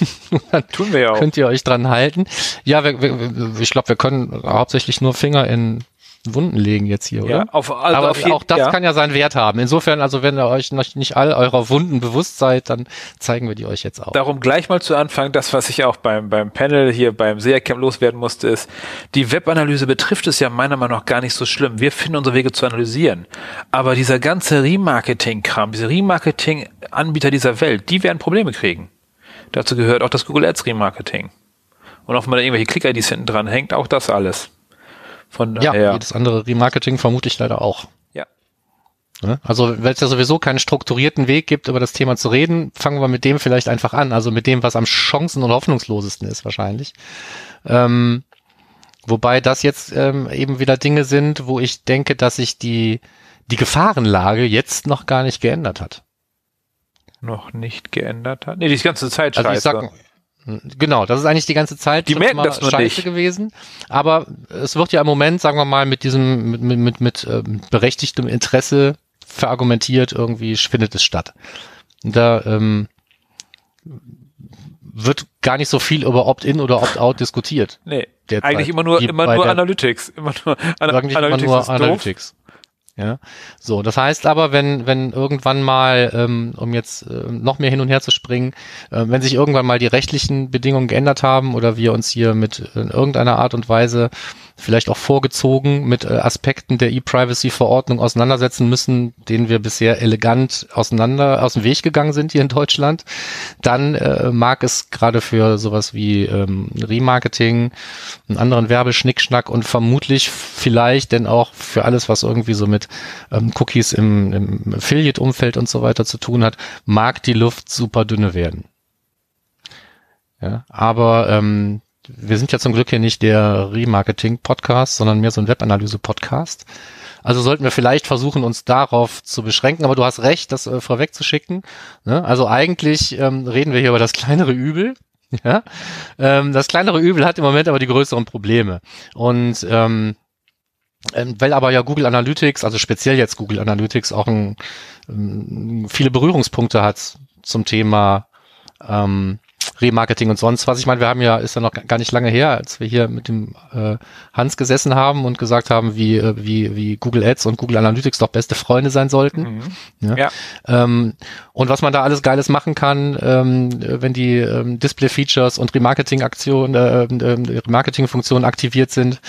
Dann Tun wir ja auch. Könnt ihr euch dran halten. Ja, wir, wir, ich glaube, wir können hauptsächlich nur Finger in Wunden legen jetzt hier, oder? Ja, auf, also Aber auf jeden, auch das ja. kann ja seinen Wert haben. Insofern, also wenn ihr euch noch nicht all eurer Wunden bewusst seid, dann zeigen wir die euch jetzt auch. Darum gleich mal zu Anfang, das, was ich auch beim, beim Panel hier beim SEA-Camp loswerden musste, ist, die Webanalyse betrifft es ja meiner Meinung nach gar nicht so schlimm. Wir finden unsere Wege zu analysieren. Aber dieser ganze Remarketing-Kram, diese Remarketing-Anbieter dieser Welt, die werden Probleme kriegen. Dazu gehört auch das Google Ads Remarketing. Und auch wenn man da irgendwelche Click-IDs hinten dran hängt, auch das alles. Von daher. Ja, jedes andere Remarketing vermute ich leider auch. Ja. Ne? Also, weil es ja sowieso keinen strukturierten Weg gibt, über das Thema zu reden, fangen wir mit dem vielleicht einfach an. Also mit dem, was am chancen- und hoffnungslosesten ist wahrscheinlich. Ähm, wobei das jetzt ähm, eben wieder Dinge sind, wo ich denke, dass sich die, die Gefahrenlage jetzt noch gar nicht geändert hat. Noch nicht geändert hat? Nee, die ganze Zeit also scheiße. Ich sag, Genau, das ist eigentlich die ganze Zeit die merken das nur scheiße nicht. gewesen. Aber es wird ja im Moment, sagen wir mal, mit diesem, mit, mit, mit, mit ähm, berechtigtem Interesse verargumentiert, irgendwie findet es statt. Da ähm, wird gar nicht so viel über Opt-in oder Opt-out diskutiert. Nee, derzeit. eigentlich immer nur, immer nur Analytics. Immer nur, Ana Analytics immer nur Analytics. Ja, so. Das heißt aber, wenn wenn irgendwann mal, ähm, um jetzt äh, noch mehr hin und her zu springen, äh, wenn sich irgendwann mal die rechtlichen Bedingungen geändert haben oder wir uns hier mit in irgendeiner Art und Weise vielleicht auch vorgezogen mit äh, Aspekten der E-Privacy-Verordnung auseinandersetzen müssen, denen wir bisher elegant auseinander aus dem Weg gegangen sind hier in Deutschland, dann äh, mag es gerade für sowas wie ähm, Remarketing, einen anderen Werbeschnickschnack und vermutlich vielleicht denn auch für alles, was irgendwie so mit ähm, Cookies im, im Affiliate-Umfeld und so weiter zu tun hat, mag die Luft super dünne werden. Ja, aber ähm, wir sind ja zum Glück hier nicht der Remarketing-Podcast, sondern mehr so ein Webanalyse-Podcast. Also sollten wir vielleicht versuchen, uns darauf zu beschränken. Aber du hast recht, das äh, vorwegzuschicken. Ne? Also eigentlich ähm, reden wir hier über das kleinere Übel. Ja? Ähm, das kleinere Übel hat im Moment aber die größeren Probleme. Und ähm, ähm weil aber ja Google Analytics, also speziell jetzt Google Analytics, auch ein, ähm, viele Berührungspunkte hat zum Thema ähm, Remarketing und sonst was. Ich meine, wir haben ja, ist ja noch gar nicht lange her, als wir hier mit dem äh, Hans gesessen haben und gesagt haben, wie, äh, wie, wie Google Ads und Google Analytics doch beste Freunde sein sollten. Mhm. Ja. ja. Ähm, und was man da alles Geiles machen kann, ähm, wenn die ähm, Display-Features und Remarketing-Aktionen, äh, äh, Remarketing-Funktionen aktiviert sind,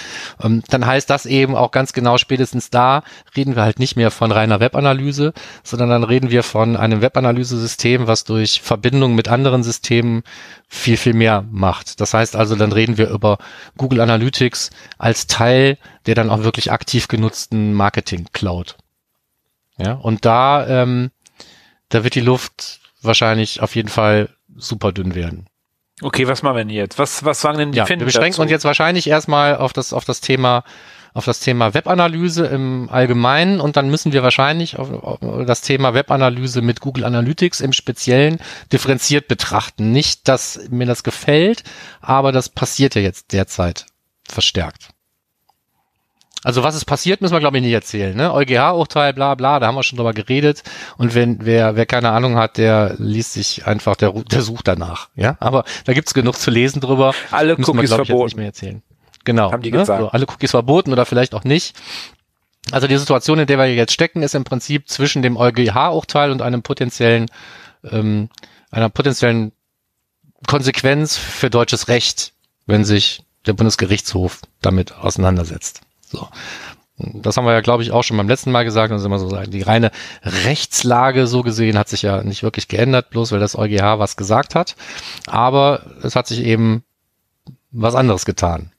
ähm, dann heißt das eben auch ganz genau spätestens da reden wir halt nicht mehr von reiner Webanalyse, sondern dann reden wir von einem Webanalyse-System, was durch Verbindung mit anderen Systemen viel, viel mehr macht. Das heißt also, dann reden wir über Google Analytics als Teil der dann auch wirklich aktiv genutzten Marketing Cloud. Ja, und da, ähm, da wird die Luft wahrscheinlich auf jeden Fall super dünn werden. Okay, was machen wir denn jetzt? Was, was sagen denn die Ja, Finnen wir beschränken dazu? uns jetzt wahrscheinlich erstmal auf das, auf das Thema, auf das Thema Webanalyse im Allgemeinen und dann müssen wir wahrscheinlich auf, auf das Thema Webanalyse mit Google Analytics im Speziellen differenziert betrachten. Nicht, dass mir das gefällt, aber das passiert ja jetzt derzeit verstärkt. Also was ist passiert, müssen wir glaube ich nicht erzählen. Ne? EuGH-Urteil, bla bla, da haben wir schon drüber geredet. Und wenn wer wer keine Ahnung hat, der liest sich einfach, der, der sucht danach. Ja, aber da gibt's genug zu lesen drüber. Alle Müssen wir, Cookies glaub ich, verboten. nicht mehr erzählen. Genau. Haben die ne? gesagt. So, alle Cookies verboten oder vielleicht auch nicht. Also die Situation, in der wir jetzt stecken, ist im Prinzip zwischen dem EuGH-Urteil und einem potenziellen, ähm, einer potenziellen Konsequenz für deutsches Recht, wenn sich der Bundesgerichtshof damit auseinandersetzt. So. Das haben wir ja, glaube ich, auch schon beim letzten Mal gesagt. Ist immer so sagen. Die reine Rechtslage so gesehen hat sich ja nicht wirklich geändert, bloß weil das EuGH was gesagt hat. Aber es hat sich eben was anderes getan.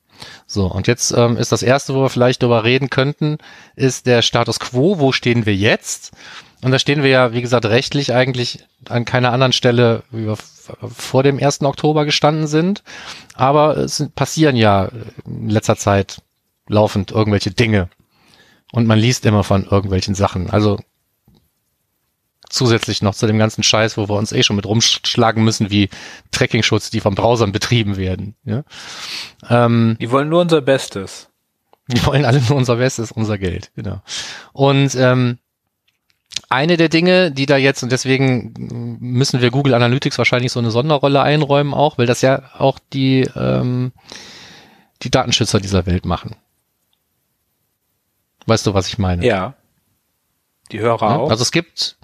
So, und jetzt ähm, ist das Erste, wo wir vielleicht darüber reden könnten, ist der Status quo. Wo stehen wir jetzt? Und da stehen wir ja, wie gesagt, rechtlich eigentlich an keiner anderen Stelle, wie wir vor dem 1. Oktober gestanden sind. Aber es passieren ja in letzter Zeit laufend irgendwelche Dinge. Und man liest immer von irgendwelchen Sachen. Also zusätzlich noch zu dem ganzen Scheiß, wo wir uns eh schon mit rumschlagen müssen, wie Tracking-Schutz, die von Browsern betrieben werden. Ja? Ähm, Die wollen nur unser Bestes. die wollen alle nur unser Bestes, unser Geld, genau. Und ähm, eine der Dinge, die da jetzt, und deswegen müssen wir Google Analytics wahrscheinlich so eine Sonderrolle einräumen auch, weil das ja auch die, ähm, die Datenschützer dieser Welt machen. Weißt du, was ich meine? Ja. Die Hörer Ja, auch. Also es gibt,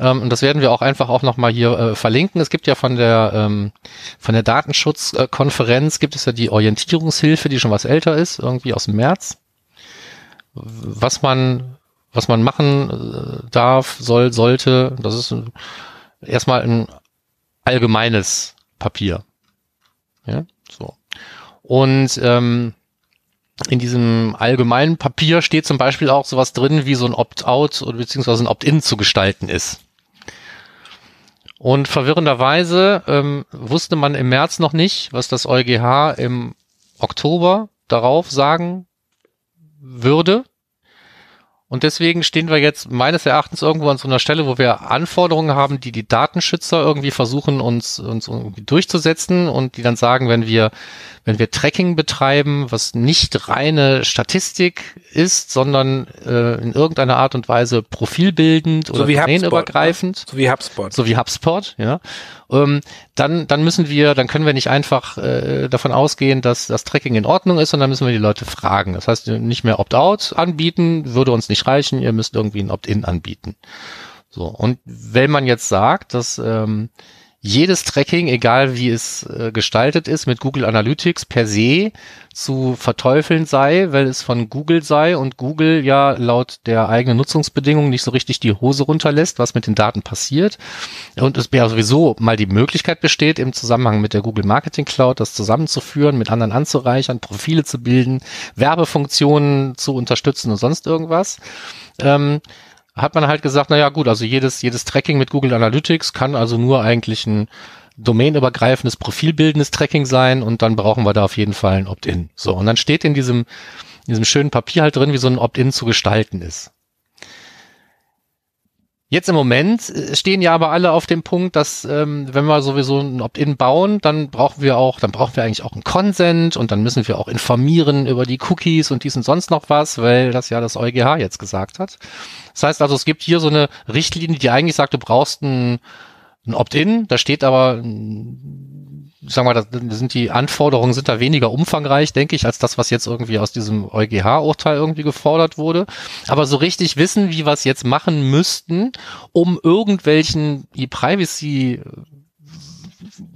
ähm, und das werden wir auch einfach auch nochmal hier äh, verlinken, es gibt ja von der, ähm, von der Datenschutzkonferenz gibt es ja die Orientierungshilfe, die schon was älter ist, irgendwie aus dem März. Was man, was man machen äh, darf, soll, sollte, das ist erstmal ein allgemeines Papier. Ja, so. Und ähm, in diesem allgemeinen Papier steht zum Beispiel auch sowas drin, wie so ein Opt-out oder beziehungsweise ein Opt-in zu gestalten ist. Und verwirrenderweise ähm, wusste man im März noch nicht, was das EuGH im Oktober darauf sagen würde. Und deswegen stehen wir jetzt meines Erachtens irgendwo an so einer Stelle, wo wir Anforderungen haben, die die Datenschützer irgendwie versuchen, uns, uns irgendwie durchzusetzen und die dann sagen, wenn wir, wenn wir Tracking betreiben, was nicht reine Statistik ist, sondern äh, in irgendeiner Art und Weise profilbildend oder wie HubSpot, ne? domainübergreifend, So wie HubSpot. so wie HubSpot, ja, ähm, dann, dann müssen wir, dann können wir nicht einfach äh, davon ausgehen, dass das Tracking in Ordnung ist, sondern müssen wir die Leute fragen. Das heißt, nicht mehr Opt-out anbieten, würde uns nicht reichen, ihr müsst irgendwie ein Opt-in anbieten. So, und wenn man jetzt sagt, dass ähm, jedes Tracking, egal wie es äh, gestaltet ist, mit Google Analytics per se zu verteufeln sei, weil es von Google sei und Google ja laut der eigenen Nutzungsbedingungen nicht so richtig die Hose runterlässt, was mit den Daten passiert. Und es ja sowieso mal die Möglichkeit besteht, im Zusammenhang mit der Google Marketing Cloud das zusammenzuführen, mit anderen anzureichern, Profile zu bilden, Werbefunktionen zu unterstützen und sonst irgendwas. Ähm, hat man halt gesagt, naja gut, also jedes, jedes Tracking mit Google Analytics kann also nur eigentlich ein domainübergreifendes, profilbildendes Tracking sein und dann brauchen wir da auf jeden Fall ein Opt-in. So, und dann steht in diesem, in diesem schönen Papier halt drin, wie so ein Opt-in zu gestalten ist. Jetzt im Moment äh, stehen ja aber alle auf dem Punkt, dass ähm, wenn wir sowieso ein Opt-in bauen, dann brauchen wir auch, dann brauchen wir eigentlich auch einen Consent und dann müssen wir auch informieren über die Cookies und dies und sonst noch was, weil das ja das EuGH jetzt gesagt hat. Das heißt also, es gibt hier so eine Richtlinie, die eigentlich sagt, du brauchst ein, ein Opt-in, da steht aber, sagen wir, da sind die Anforderungen sind da weniger umfangreich, denke ich, als das, was jetzt irgendwie aus diesem EuGH-Urteil irgendwie gefordert wurde. Aber so richtig wissen, wie wir es jetzt machen müssten, um irgendwelchen E-Privacy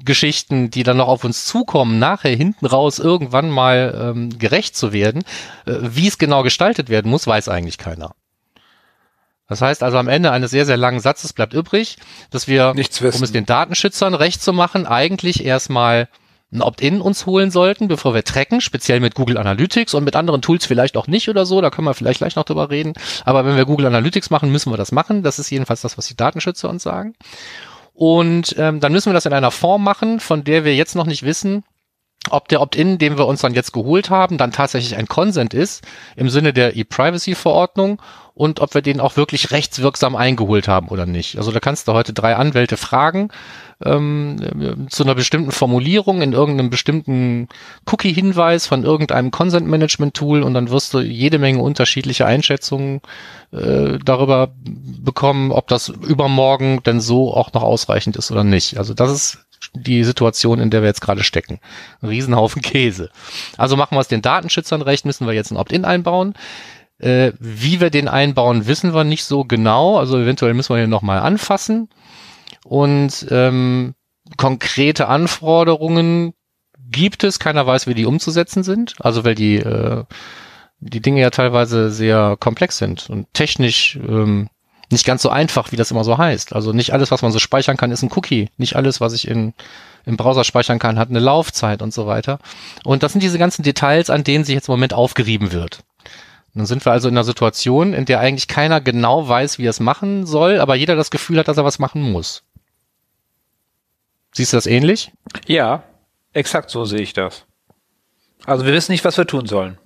Geschichten, die dann noch auf uns zukommen, nachher hinten raus irgendwann mal ähm, gerecht zu werden, äh, wie es genau gestaltet werden muss, weiß eigentlich keiner. Das heißt also am Ende eines sehr, sehr langen Satzes bleibt übrig, dass wir, um es den Datenschützern recht zu machen, eigentlich erstmal ein Opt-in uns holen sollten, bevor wir tracken, speziell mit Google Analytics und mit anderen Tools vielleicht auch nicht oder so, da können wir vielleicht gleich noch drüber reden. Aber wenn wir Google Analytics machen, müssen wir das machen. Das ist jedenfalls das, was die Datenschützer uns sagen. Und ähm, dann müssen wir das in einer Form machen, von der wir jetzt noch nicht wissen, ob der Opt-in, den wir uns dann jetzt geholt haben, dann tatsächlich ein Consent ist im Sinne der E-Privacy-Verordnung und ob wir den auch wirklich rechtswirksam eingeholt haben oder nicht. Also da kannst du heute drei Anwälte fragen ähm, zu einer bestimmten Formulierung in irgendeinem bestimmten Cookie-Hinweis von irgendeinem Consent-Management-Tool und dann wirst du jede Menge unterschiedliche Einschätzungen äh, darüber bekommen, ob das übermorgen denn so auch noch ausreichend ist oder nicht. Also das ist die Situation, in der wir jetzt gerade stecken. Ein Riesenhaufen Käse. Also machen wir es den Datenschützern recht, müssen wir jetzt ein Opt-in einbauen. Äh, wie wir den einbauen, wissen wir nicht so genau. Also eventuell müssen wir ihn nochmal anfassen. Und ähm, konkrete Anforderungen gibt es. Keiner weiß, wie die umzusetzen sind. Also weil die, äh, die Dinge ja teilweise sehr komplex sind und technisch ähm, nicht ganz so einfach, wie das immer so heißt. Also nicht alles, was man so speichern kann, ist ein Cookie. Nicht alles, was ich in, im Browser speichern kann, hat eine Laufzeit und so weiter. Und das sind diese ganzen Details, an denen sich jetzt im Moment aufgerieben wird. Dann sind wir also in einer Situation, in der eigentlich keiner genau weiß, wie er es machen soll, aber jeder das Gefühl hat, dass er was machen muss. Siehst du das ähnlich? Ja, exakt so sehe ich das. Also wir wissen nicht, was wir tun sollen.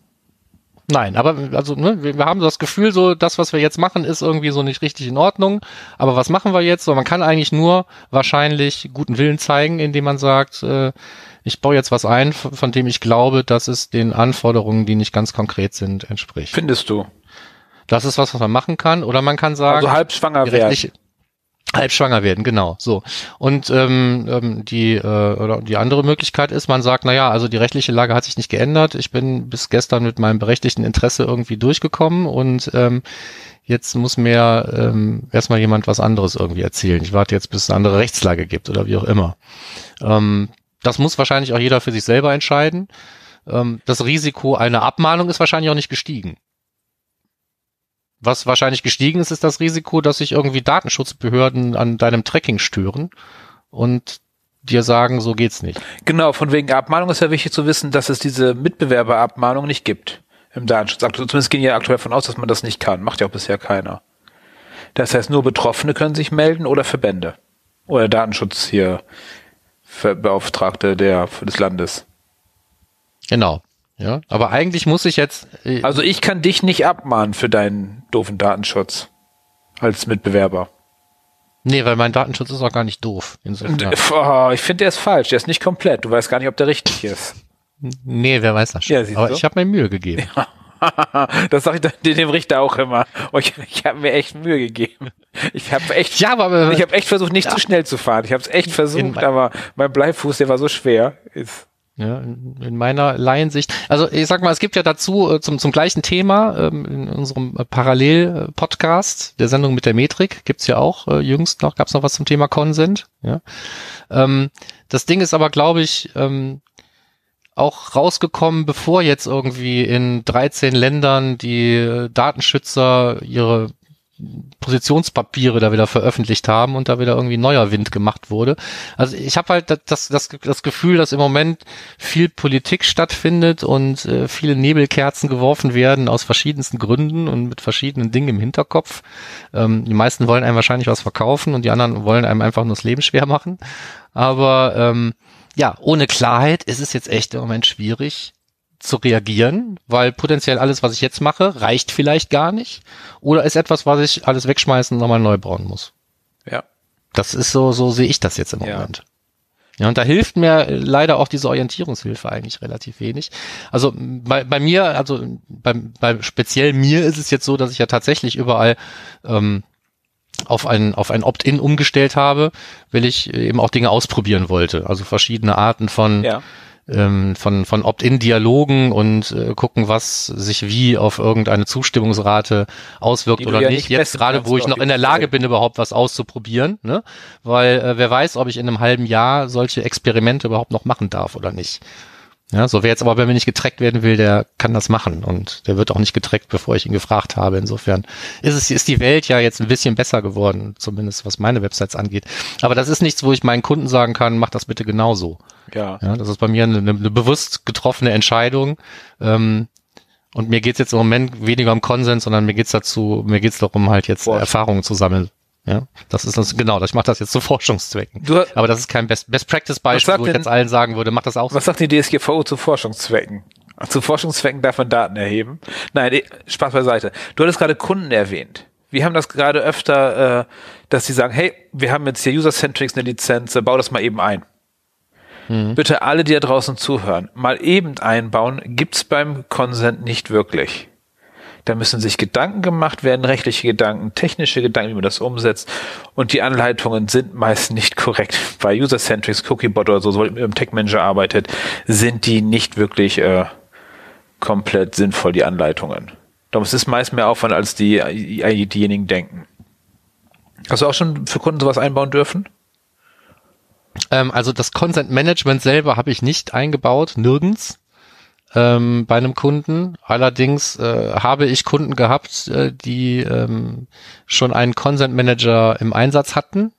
Nein, aber also ne, wir, wir haben das Gefühl, so das, was wir jetzt machen, ist irgendwie so nicht richtig in Ordnung. Aber was machen wir jetzt? So, man kann eigentlich nur wahrscheinlich guten Willen zeigen, indem man sagt, äh, ich baue jetzt was ein, von dem ich glaube, dass es den Anforderungen, die nicht ganz konkret sind, entspricht. Findest du? Das ist was, was man machen kann. Oder man kann sagen, Also halb schwanger werden. Rechtliche- halb schwanger werden, genau. So und ähm, ähm, die äh, oder die andere Möglichkeit ist, man sagt, na ja, also die rechtliche Lage hat sich nicht geändert. Ich bin bis gestern mit meinem berechtigten Interesse irgendwie durchgekommen und ähm, jetzt muss mir ähm, erstmal jemand was anderes irgendwie erzählen. Ich warte jetzt, bis es eine andere Rechtslage gibt oder wie auch immer. Ähm, das muss wahrscheinlich auch jeder für sich selber entscheiden. Ähm, das Risiko einer Abmahnung ist wahrscheinlich auch nicht gestiegen. Was wahrscheinlich gestiegen ist, ist das Risiko, dass sich irgendwie Datenschutzbehörden an deinem Tracking stören und dir sagen, so geht's nicht. Genau, von wegen Abmahnung ist ja wichtig zu wissen, dass es diese Mitbewerberabmahnung nicht gibt im Datenschutz. Zumindest gehen ja aktuell davon aus, dass man das nicht kann. Macht ja auch bisher keiner. Das heißt, nur Betroffene können sich melden oder Verbände. Oder Datenschutz hier Beauftragte der, des Landes. Genau. Ja, aber eigentlich muss ich jetzt, äh, Also ich kann dich nicht abmahnen für deinen doofen Datenschutz als Mitbewerber. nee, weil mein Datenschutz ist auch gar nicht doof. Oh, ich finde, der ist falsch. Der ist nicht komplett. Du weißt gar nicht, ob der richtig ist. Nee, wer weiß das schon. Ja, aber du. ich habe mir Mühe gegeben. das sage ich dem Richter auch immer. Oh, ich ich habe mir echt Mühe gegeben. Ich habe echt, Ja, aber ich habe echt versucht, nicht zu schnell zu fahren. Ich habe es echt versucht, In- aber mein Bleifuß, der war so schwer. Ist, Ja, in, in meiner Laiensicht. Also ich sag mal, es gibt ja dazu äh, zum, zum gleichen Thema ähm, in unserem äh, Parallel-Podcast der Sendung mit der Metrik gibt's ja auch äh, jüngst noch, gab's noch was zum Thema Consent. Ja. Ähm, das Ding ist aber, glaube ich, ähm, auch rausgekommen, bevor jetzt irgendwie in 13 Ländern die Datenschützer ihre Positionspapiere da wieder veröffentlicht haben und da wieder irgendwie neuer Wind gemacht wurde. Also ich habe halt das, das, das Gefühl, dass im Moment viel Politik stattfindet und äh, viele Nebelkerzen geworfen werden aus verschiedensten Gründen und mit verschiedenen Dingen im Hinterkopf. Ähm, die meisten wollen einem wahrscheinlich was verkaufen und die anderen wollen einem einfach nur das Leben schwer machen. Aber ähm, ja, ohne Klarheit ist es jetzt echt im Moment schwierig zu reagieren, weil potenziell alles, was ich jetzt mache, reicht vielleicht gar nicht oder ist etwas, was ich alles wegschmeißen und nochmal neu bauen muss. ja. Das ist so, so sehe ich das jetzt im Ja. Moment. Ja, und da hilft mir äh, leider auch diese Orientierungshilfe eigentlich relativ wenig. Also bei, bei mir, also bei, bei speziell mir ist es jetzt so, dass ich ja tatsächlich überall ähm, auf ein, auf ein Opt-in umgestellt habe, weil ich eben auch Dinge ausprobieren wollte. Also verschiedene Arten von Ja. Ähm, von, von Opt-in-Dialogen und äh, gucken, was sich wie auf irgendeine Zustimmungsrate auswirkt oder ja nicht. nicht Jetzt gerade, wo ich noch in der Lage bin, überhaupt was auszuprobieren, ne? Weil äh, wer weiß, ob ich in einem halben Jahr solche Experimente überhaupt noch machen darf oder nicht. Ja, so wer jetzt aber bei mir nicht getrackt werden will, der kann das machen und der wird auch nicht getrackt, bevor ich ihn gefragt habe. Insofern ist es ist die Welt ja jetzt ein bisschen besser geworden, zumindest was meine Websites angeht. Aber das ist nichts, wo ich meinen Kunden sagen kann, mach das bitte genauso. Ja. Ja, das ist bei mir eine, eine bewusst getroffene Entscheidung. Ähm, und mir geht's jetzt im Moment weniger um Konsens, sondern mir geht's dazu, mir geht's darum, halt jetzt Boah. Erfahrungen zu sammeln. Ja, das ist das, genau, ich mache das jetzt zu Forschungszwecken. Du- Aber das ist kein Best, Best Practice Beispiel, wo ich denn- jetzt allen sagen würde, mach das auch so. Was sagt die DSGVO zu Forschungszwecken? Zu Forschungszwecken darf man Daten erheben. Nein, Spaß beiseite. Du hattest gerade Kunden erwähnt. Wir haben das gerade öfter, äh, dass sie sagen, hey, wir haben jetzt hier User-Centrics eine Lizenz, äh, bau das mal eben ein. Bitte alle, die da draußen zuhören, mal eben einbauen, gibt's beim Consent nicht wirklich. Da müssen sich Gedanken gemacht werden, rechtliche Gedanken, technische Gedanken, wie man das umsetzt. Und die Anleitungen sind meist nicht korrekt. Bei User-Centrics, Cookiebot oder so, so mit dem Tech-Manager arbeitet, sind die nicht wirklich äh, komplett sinnvoll, die Anleitungen. Darum ist es meist mehr Aufwand, als die, äh, diejenigen denken. Hast du auch schon für Kunden sowas einbauen dürfen? Ähm, also das Consent Management selber habe ich nicht eingebaut, nirgends ähm, bei einem Kunden. Allerdings äh, habe ich Kunden gehabt, äh, die ähm, schon einen Consent Manager im Einsatz hatten,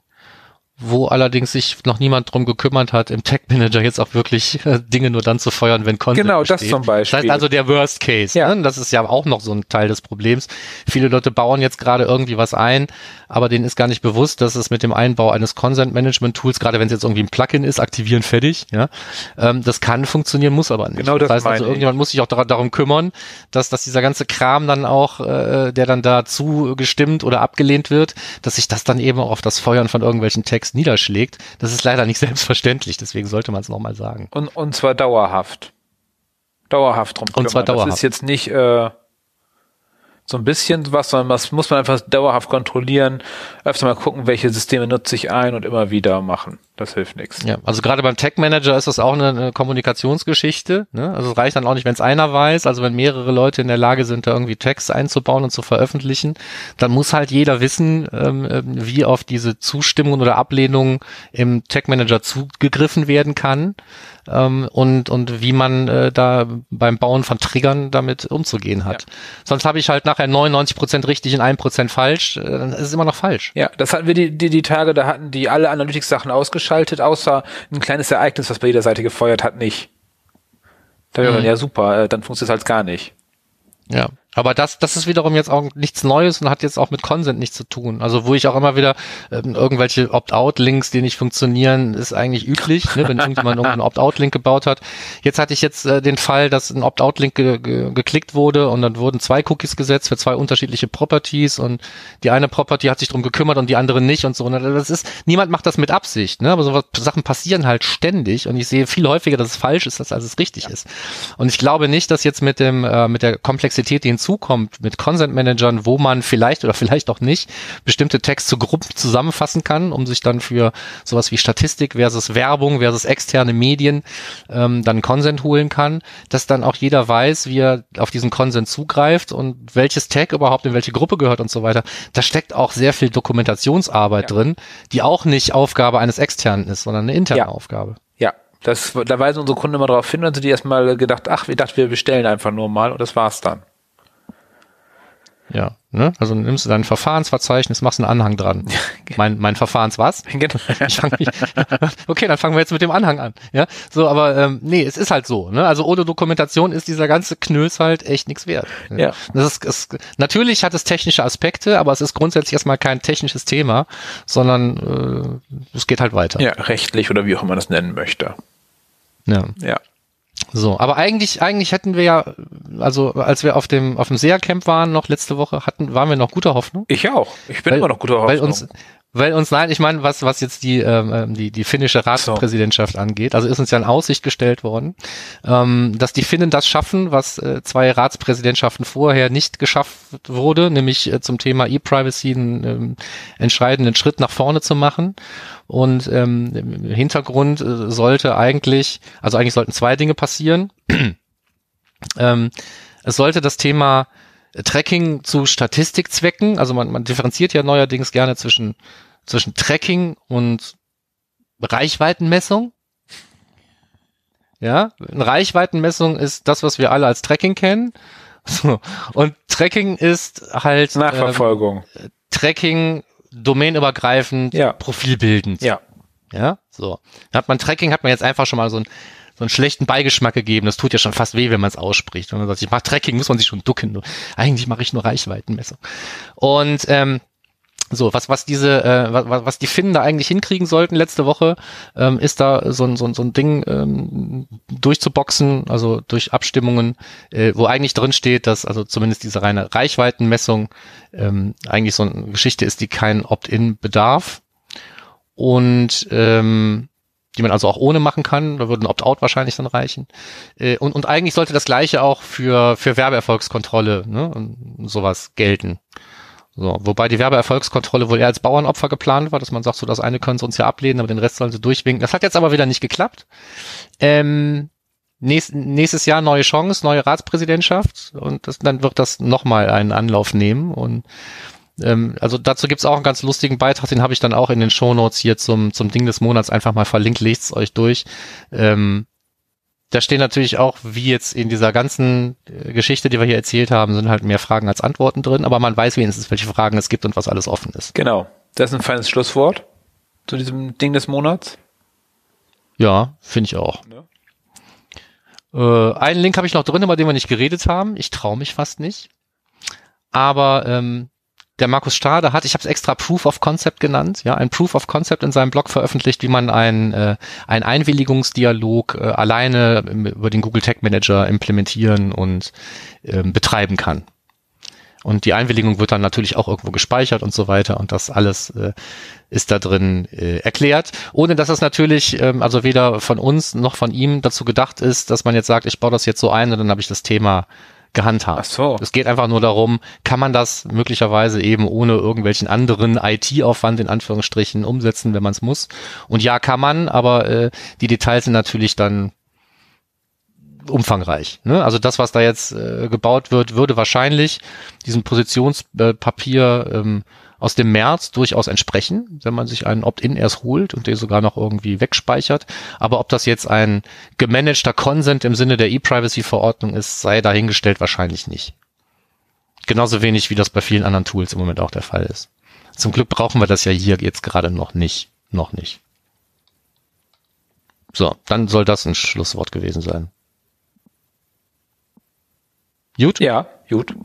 wo allerdings sich noch niemand drum gekümmert hat, im Tech Manager jetzt auch wirklich äh, Dinge nur dann zu feuern, wenn Consent Genau, das besteht. zum Beispiel. Das heißt also der Worst Case. Ja. Ne? Das ist ja auch noch so ein Teil des Problems. Viele Leute bauen jetzt gerade irgendwie was ein, aber denen ist gar nicht bewusst, dass es mit dem Einbau eines Consent Management Tools, gerade wenn es jetzt irgendwie ein Plugin ist, aktivieren fertig, ja, ähm, das kann funktionieren, muss aber nicht. Genau das heißt also, meine ich. irgendjemand muss sich auch dar darum kümmern, dass, dass dieser ganze Kram dann auch, äh, der dann dazu gestimmt oder abgelehnt wird, dass sich das dann eben auch auf das Feuern von irgendwelchen Text niederschlägt. Das ist leider nicht selbstverständlich, deswegen sollte man es nochmal sagen. Und, und zwar dauerhaft. Dauerhaft drum Und zwar kümmern. dauerhaft. Das ist jetzt nicht äh, so ein bisschen was, sondern das muss man einfach dauerhaft kontrollieren, öfter mal gucken, welche Systeme nutze ich ein und immer wieder machen. Das hilft nichts. Ja, also gerade beim Tech Manager ist das auch eine, eine Kommunikationsgeschichte. Ne? Also es reicht dann auch nicht, wenn es einer weiß. Also wenn mehrere Leute in der Lage sind, da irgendwie Text einzubauen und zu veröffentlichen, dann muss halt jeder wissen, ähm, ähm, wie auf diese Zustimmung oder Ablehnung im Tech Manager zugegriffen werden kann ähm, und und wie man äh, da beim Bauen von Triggern damit umzugehen hat. Sonst habe ich halt nachher 99 Prozent richtig und 1 Prozent falsch. Äh, dann ist es immer noch falsch. Ja, das hatten wir die, die, die Tage, da hatten die alle Analytics-Sachen ausgeschaltet, außer ein kleines Ereignis, was bei jeder Seite gefeuert hat, nicht. Da mhm. dann, ja super, äh, dann funktioniert es halt gar nicht. Ja, aber das, das ist wiederum jetzt auch nichts Neues und hat jetzt auch mit Consent nichts zu tun. Also wo ich auch immer wieder ähm, irgendwelche Opt-out-Links, die nicht funktionieren, ist eigentlich üblich, ne, wenn irgendjemand irgendeinen Opt-out-Link gebaut hat. Jetzt hatte ich jetzt äh, den Fall, dass ein Opt-out-Link ge ge geklickt wurde und dann wurden zwei Cookies gesetzt für zwei unterschiedliche Properties und die eine Property hat sich drum gekümmert und die andere nicht und so. Und das ist, niemand macht das mit Absicht, ne? Aber so was, Sachen passieren halt ständig und ich sehe viel häufiger, dass es falsch ist, als es richtig ja. ist. Und ich glaube nicht, dass jetzt mit dem äh, mit der Komplexität, die hinzukommt, mit Consent-Managern, wo man vielleicht oder vielleicht auch nicht bestimmte Texte zu Gruppen zusammenfassen kann, um sich dann für sowas wie Statistik versus Werbung versus externe Medien ähm, dann Consent holen kann, dass dann auch jeder weiß, wie er auf diesen Consent zugreift und welches Tag überhaupt in welche Gruppe gehört und so weiter. Da steckt auch sehr viel Dokumentationsarbeit ja. drin, die auch nicht Aufgabe eines externen ist, sondern eine interne ja. Aufgabe. Ja, das, da weisen unsere Kunden immer darauf hin, dann sind die erstmal gedacht, ach, wir dachten, wir bestellen einfach nur mal und das war's dann. Ja, ne? Also nimmst du dein Verfahrensverzeichnis, machst einen Anhang dran. mein, mein Verfahrens was? Mich, okay, dann fangen wir jetzt mit dem Anhang an. Ja, so, aber ähm, nee, es ist halt so. Ne? Also ohne Dokumentation ist dieser ganze Knöls halt echt nichts wert. Ja. Das ist, es, natürlich hat es technische Aspekte, aber es ist grundsätzlich erstmal kein technisches Thema, sondern äh, es geht halt weiter. Ja, rechtlich oder wie auch immer man das nennen möchte. Ja. Ja. So, aber eigentlich, eigentlich hätten wir ja, also als wir auf dem auf dem SEA-Camp waren noch letzte Woche, hatten, waren wir noch guter Hoffnung. Ich auch. Ich bin weil, immer noch guter Hoffnung. Weil uns, weil uns, nein, ich meine, was, was jetzt die, ähm, die, die finnische Ratspräsidentschaft so. angeht, also ist uns ja in Aussicht gestellt worden, ähm, dass die Finnen das schaffen, was äh, zwei Ratspräsidentschaften vorher nicht geschafft wurde, nämlich äh, zum Thema E-Privacy einen ähm, entscheidenden Schritt nach vorne zu machen. Und ähm, im Hintergrund äh, sollte eigentlich, also eigentlich sollten zwei Dinge passieren. ähm, es sollte das Thema Tracking zu Statistikzwecken, also man, man differenziert ja neuerdings gerne zwischen, zwischen Tracking und Reichweitenmessung. Ja, eine Reichweitenmessung ist das, was wir alle als Tracking kennen. So. Und Tracking ist halt Nachverfolgung. Ähm, Tracking domainübergreifend, ja. profilbildend. Ja. Ja, so. Dann hat man Tracking, hat man jetzt einfach schon mal so ein so einen schlechten Beigeschmack gegeben. Das tut ja schon fast weh, wenn man es ausspricht. Wenn man sagt, ich mache Tracking, muss man sich schon ducken. Eigentlich mache ich nur Reichweitenmessung. Und ähm, so, was, was diese, äh, was, was die Finnen da eigentlich hinkriegen sollten letzte Woche, ähm, ist da so ein, so ein, so ein Ding ähm, durchzuboxen, also durch Abstimmungen, äh, wo eigentlich drin steht, dass also zumindest diese reine Reichweitenmessung ähm, eigentlich so eine Geschichte ist, die kein Opt-in bedarf und ähm, die man also auch ohne machen kann. Da würde ein Opt-out wahrscheinlich dann reichen. Äh, und, und eigentlich sollte das Gleiche auch für, für Werbeerfolgskontrolle ne, und sowas gelten. So, wobei die Werbeerfolgskontrolle wohl eher als Bauernopfer geplant war, dass man sagt, so das eine können sie uns ja ablehnen, aber den Rest sollen sie durchwinken. Das hat jetzt aber wieder nicht geklappt. Ähm, nächst, nächstes Jahr neue Chance, neue Ratspräsidentschaft und das, dann wird das nochmal einen Anlauf nehmen und ähm, also dazu gibt's auch einen ganz lustigen Beitrag, den habe ich dann auch in den Shownotes hier zum, zum Ding des Monats einfach mal verlinkt, lest's euch durch. Ähm, da stehen natürlich auch, wie jetzt in dieser ganzen äh, Geschichte, die wir hier erzählt haben, sind halt mehr Fragen als Antworten drin, aber man weiß wenigstens, welche Fragen es gibt und was alles offen ist. Genau. Das ist ein feines Schlusswort zu diesem Ding des Monats. Ja, finde ich auch. Ja. Äh, einen Link habe ich noch drin, über den wir nicht geredet haben. Ich traue mich fast nicht. Aber ähm, der Markus Stade hat, ich habe es extra Proof of Concept genannt, ja, ein Proof of Concept in seinem Blog veröffentlicht, wie man ein, äh, ein Einwilligungsdialog äh, alleine über den Google Tag Manager implementieren und ähm, betreiben kann. Und die Einwilligung wird dann natürlich auch irgendwo gespeichert und so weiter und das alles äh, ist da drin äh, erklärt, ohne dass es natürlich, ähm, also weder von uns noch von ihm dazu gedacht ist, dass man jetzt sagt, ich baue das jetzt so ein und dann habe ich das Thema gehandhabt. Ach so. Es geht einfach nur darum, kann man das möglicherweise eben ohne irgendwelchen anderen IT-Aufwand in Anführungsstrichen umsetzen, wenn man es muss. Und ja, kann man, aber äh, die Details sind natürlich dann umfangreich. Ne? Also das, was da jetzt äh, gebaut wird, würde wahrscheinlich diesem Positionspapier ähm, aus dem März durchaus entsprechen, wenn man sich einen Opt-in erst holt und den sogar noch irgendwie wegspeichert. Aber ob das jetzt ein gemanagter Consent im Sinne der E-Privacy-Verordnung ist, sei dahingestellt wahrscheinlich nicht. Genauso wenig, wie das bei vielen anderen Tools im Moment auch der Fall ist. Zum Glück brauchen wir das ja hier jetzt gerade noch nicht. Noch nicht. So, dann soll das ein Schlusswort gewesen sein. Gut? Ja, gut.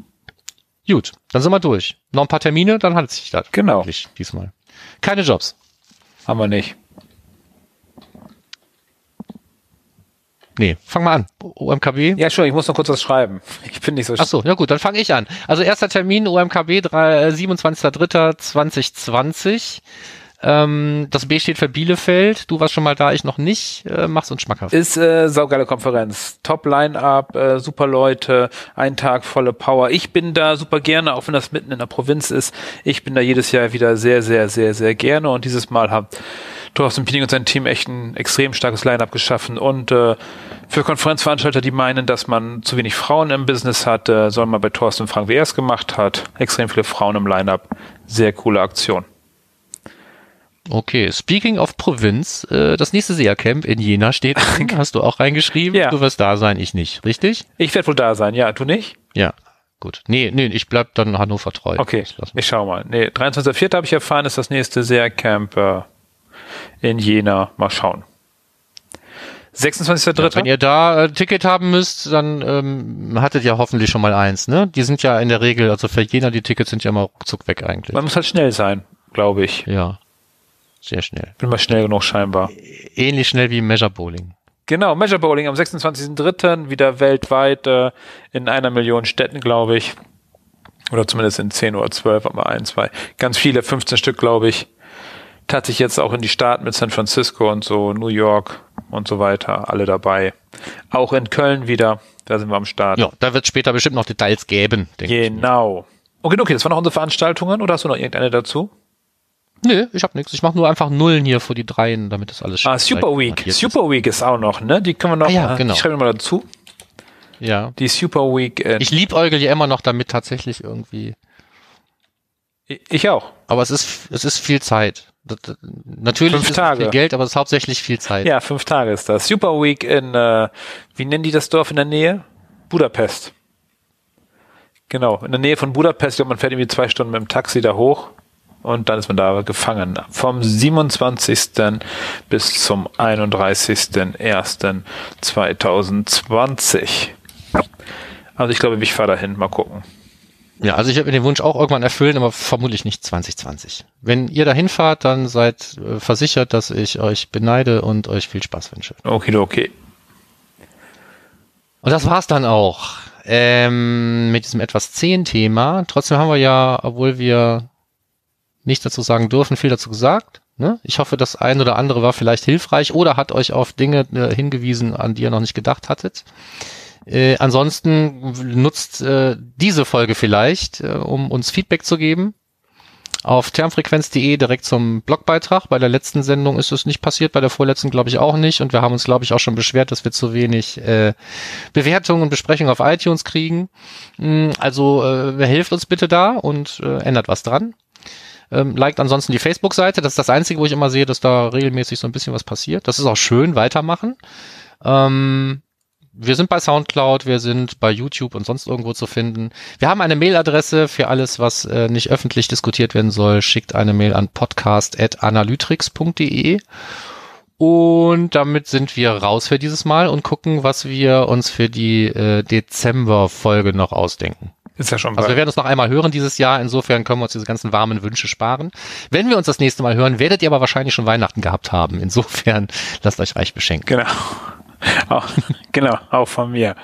Gut, dann sind wir durch. Noch ein paar Termine, dann hat es sich das. Genau. Diesmal. Keine Jobs. Haben wir nicht. Nee, fang mal an. OMKB. Ja, schon, ich muss noch kurz was schreiben. Ich bin nicht so Ach so, ja gut, dann fange ich an. Also erster Termin OMKB 27.03.2020. Ähm, das B steht für Bielefeld. Du warst schon mal da, ich noch nicht. Äh, mach's uns schmackhaft. Ist äh, saugeile Konferenz. Top Line-Up, äh, super Leute, ein Tag volle Power. Ich bin da super gerne, auch wenn das mitten in der Provinz ist. Ich bin da jedes Jahr wieder sehr, sehr, sehr, sehr gerne. Und dieses Mal haben Thorsten Piening und sein Team echt ein extrem starkes Line-Up geschaffen. Und äh, für Konferenzveranstalter, die meinen, dass man zu wenig Frauen im Business hat, äh, soll man bei Thorsten fragen, wie er es gemacht hat. Extrem viele Frauen im Line-Up. Sehr coole Aktion. Okay, speaking of Provinz, äh, das nächste SEA-Camp in Jena steht. Hast du auch reingeschrieben? Ja. Du wirst da sein, ich nicht, richtig? Ich werde wohl da sein, ja, du nicht? Ja, gut. Nee, nee, ich bleib dann Hannover treu. Okay, ich schau mal. Nee, 23.04. habe ich erfahren, ist das nächste SEA-Camp äh, in Jena. Mal schauen. 26.03. Ja, wenn ihr da äh, Ticket haben müsst, dann ähm, hattet ihr hoffentlich schon mal eins, ne? Die sind ja in der Regel, also für Jena die Tickets sind ja immer ruckzuck weg eigentlich. Man muss halt schnell sein, glaube ich. Ja. Sehr schnell. Bin mal schnell genug scheinbar. Ähnlich schnell wie Measure Bowling. Genau, Measure Bowling am 26.03. wieder weltweit äh, in einer Million Städten, glaube ich. Oder zumindest in 10 oder 12, aber ein, zwei. Ganz viele, 15 Stück, glaube ich. Tat sich jetzt auch in die Staaten mit San Francisco und so, New York und so weiter, alle dabei. Auch in Köln wieder, da sind wir am Start. Ja, da wird später bestimmt noch Details geben. Genau. Okay, okay, das waren noch unsere Veranstaltungen oder hast du noch irgendeine dazu? Nö, ich hab nichts. Ich mache nur einfach Nullen hier vor die Dreien, damit das alles Ah, Super Week. Super Week ist auch noch, ne? Die können wir noch. Ah, ja, genau. Ich schreibe mal dazu. Ja. Die Super Week. Äh, ich liebäugel ja immer noch damit tatsächlich irgendwie. Ich auch. Aber es ist, es ist viel Zeit. Natürlich fünf ist Tage. viel Geld, aber es ist hauptsächlich viel Zeit. Ja, fünf Tage ist das. Super Week in, äh, wie nennen die das Dorf in der Nähe? Budapest. Genau, in der Nähe von Budapest. Ich glaube, man fährt irgendwie zwei Stunden mit dem Taxi da hoch und dann ist man da gefangen. Vom 27. bis zum 31.01.2020. Also ich glaube, ich fahre dahin. Mal gucken. Ja, also ich werde mir den Wunsch auch irgendwann erfüllen, aber vermutlich nicht 2020. Wenn ihr dahin fahrt, dann seid äh, versichert, dass ich euch beneide und euch viel Spaß wünsche. Okay, okay. Und das war's dann auch ähm, mit diesem etwas zähen Thema. Trotzdem haben wir ja, obwohl wir nicht dazu sagen dürfen, viel dazu gesagt. Ne? Ich hoffe, das ein oder andere war vielleicht hilfreich oder hat euch auf Dinge äh, hingewiesen, an die ihr noch nicht gedacht hattet. Äh, ansonsten nutzt äh, diese Folge vielleicht, äh, um uns Feedback zu geben. Auf termfrequenz.de direkt zum Blogbeitrag. Bei der letzten Sendung ist es nicht passiert, bei der vorletzten glaube ich auch nicht. Und wir haben uns, glaube ich, auch schon beschwert, dass wir zu wenig äh, Bewertungen und Besprechungen auf iTunes kriegen. Mm, also äh, hilft uns bitte da und äh, ändert was dran. Ähm, liked ansonsten die Facebook-Seite. Das ist das Einzige, wo ich immer sehe, dass da regelmäßig so ein bisschen was passiert. Das ist auch schön, weitermachen. Ähm, wir sind bei Soundcloud, wir sind bei YouTube und sonst irgendwo zu finden. Wir haben eine Mailadresse für alles, was äh, nicht öffentlich diskutiert werden soll. Schickt eine Mail an podcast.analytrix.de. Und damit sind wir raus für dieses Mal und gucken, was wir uns für die äh, Dezember-Folge noch ausdenken. Ist ja schon Also wir werden uns noch einmal hören dieses Jahr. Insofern können wir uns diese ganzen warmen Wünsche sparen. Wenn wir uns das nächste Mal hören, werdet ihr aber wahrscheinlich schon Weihnachten gehabt haben. Insofern lasst euch reich beschenken. Genau. Auch, genau, auch von mir.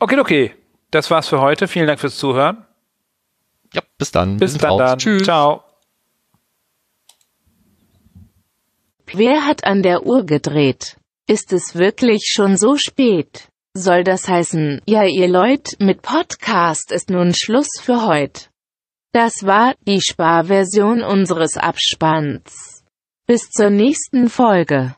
Okay, okay. Das war's für heute. Vielen Dank fürs Zuhören. Ja, bis dann. Bis dann, dann. Tschüss. Ciao. Wer hat an der Uhr gedreht? Ist es wirklich schon so spät? Soll das heißen, ja ihr Leute, mit Podcast ist nun Schluss für heute. Das war die Sparversion unseres Abspanns. Bis zur nächsten Folge.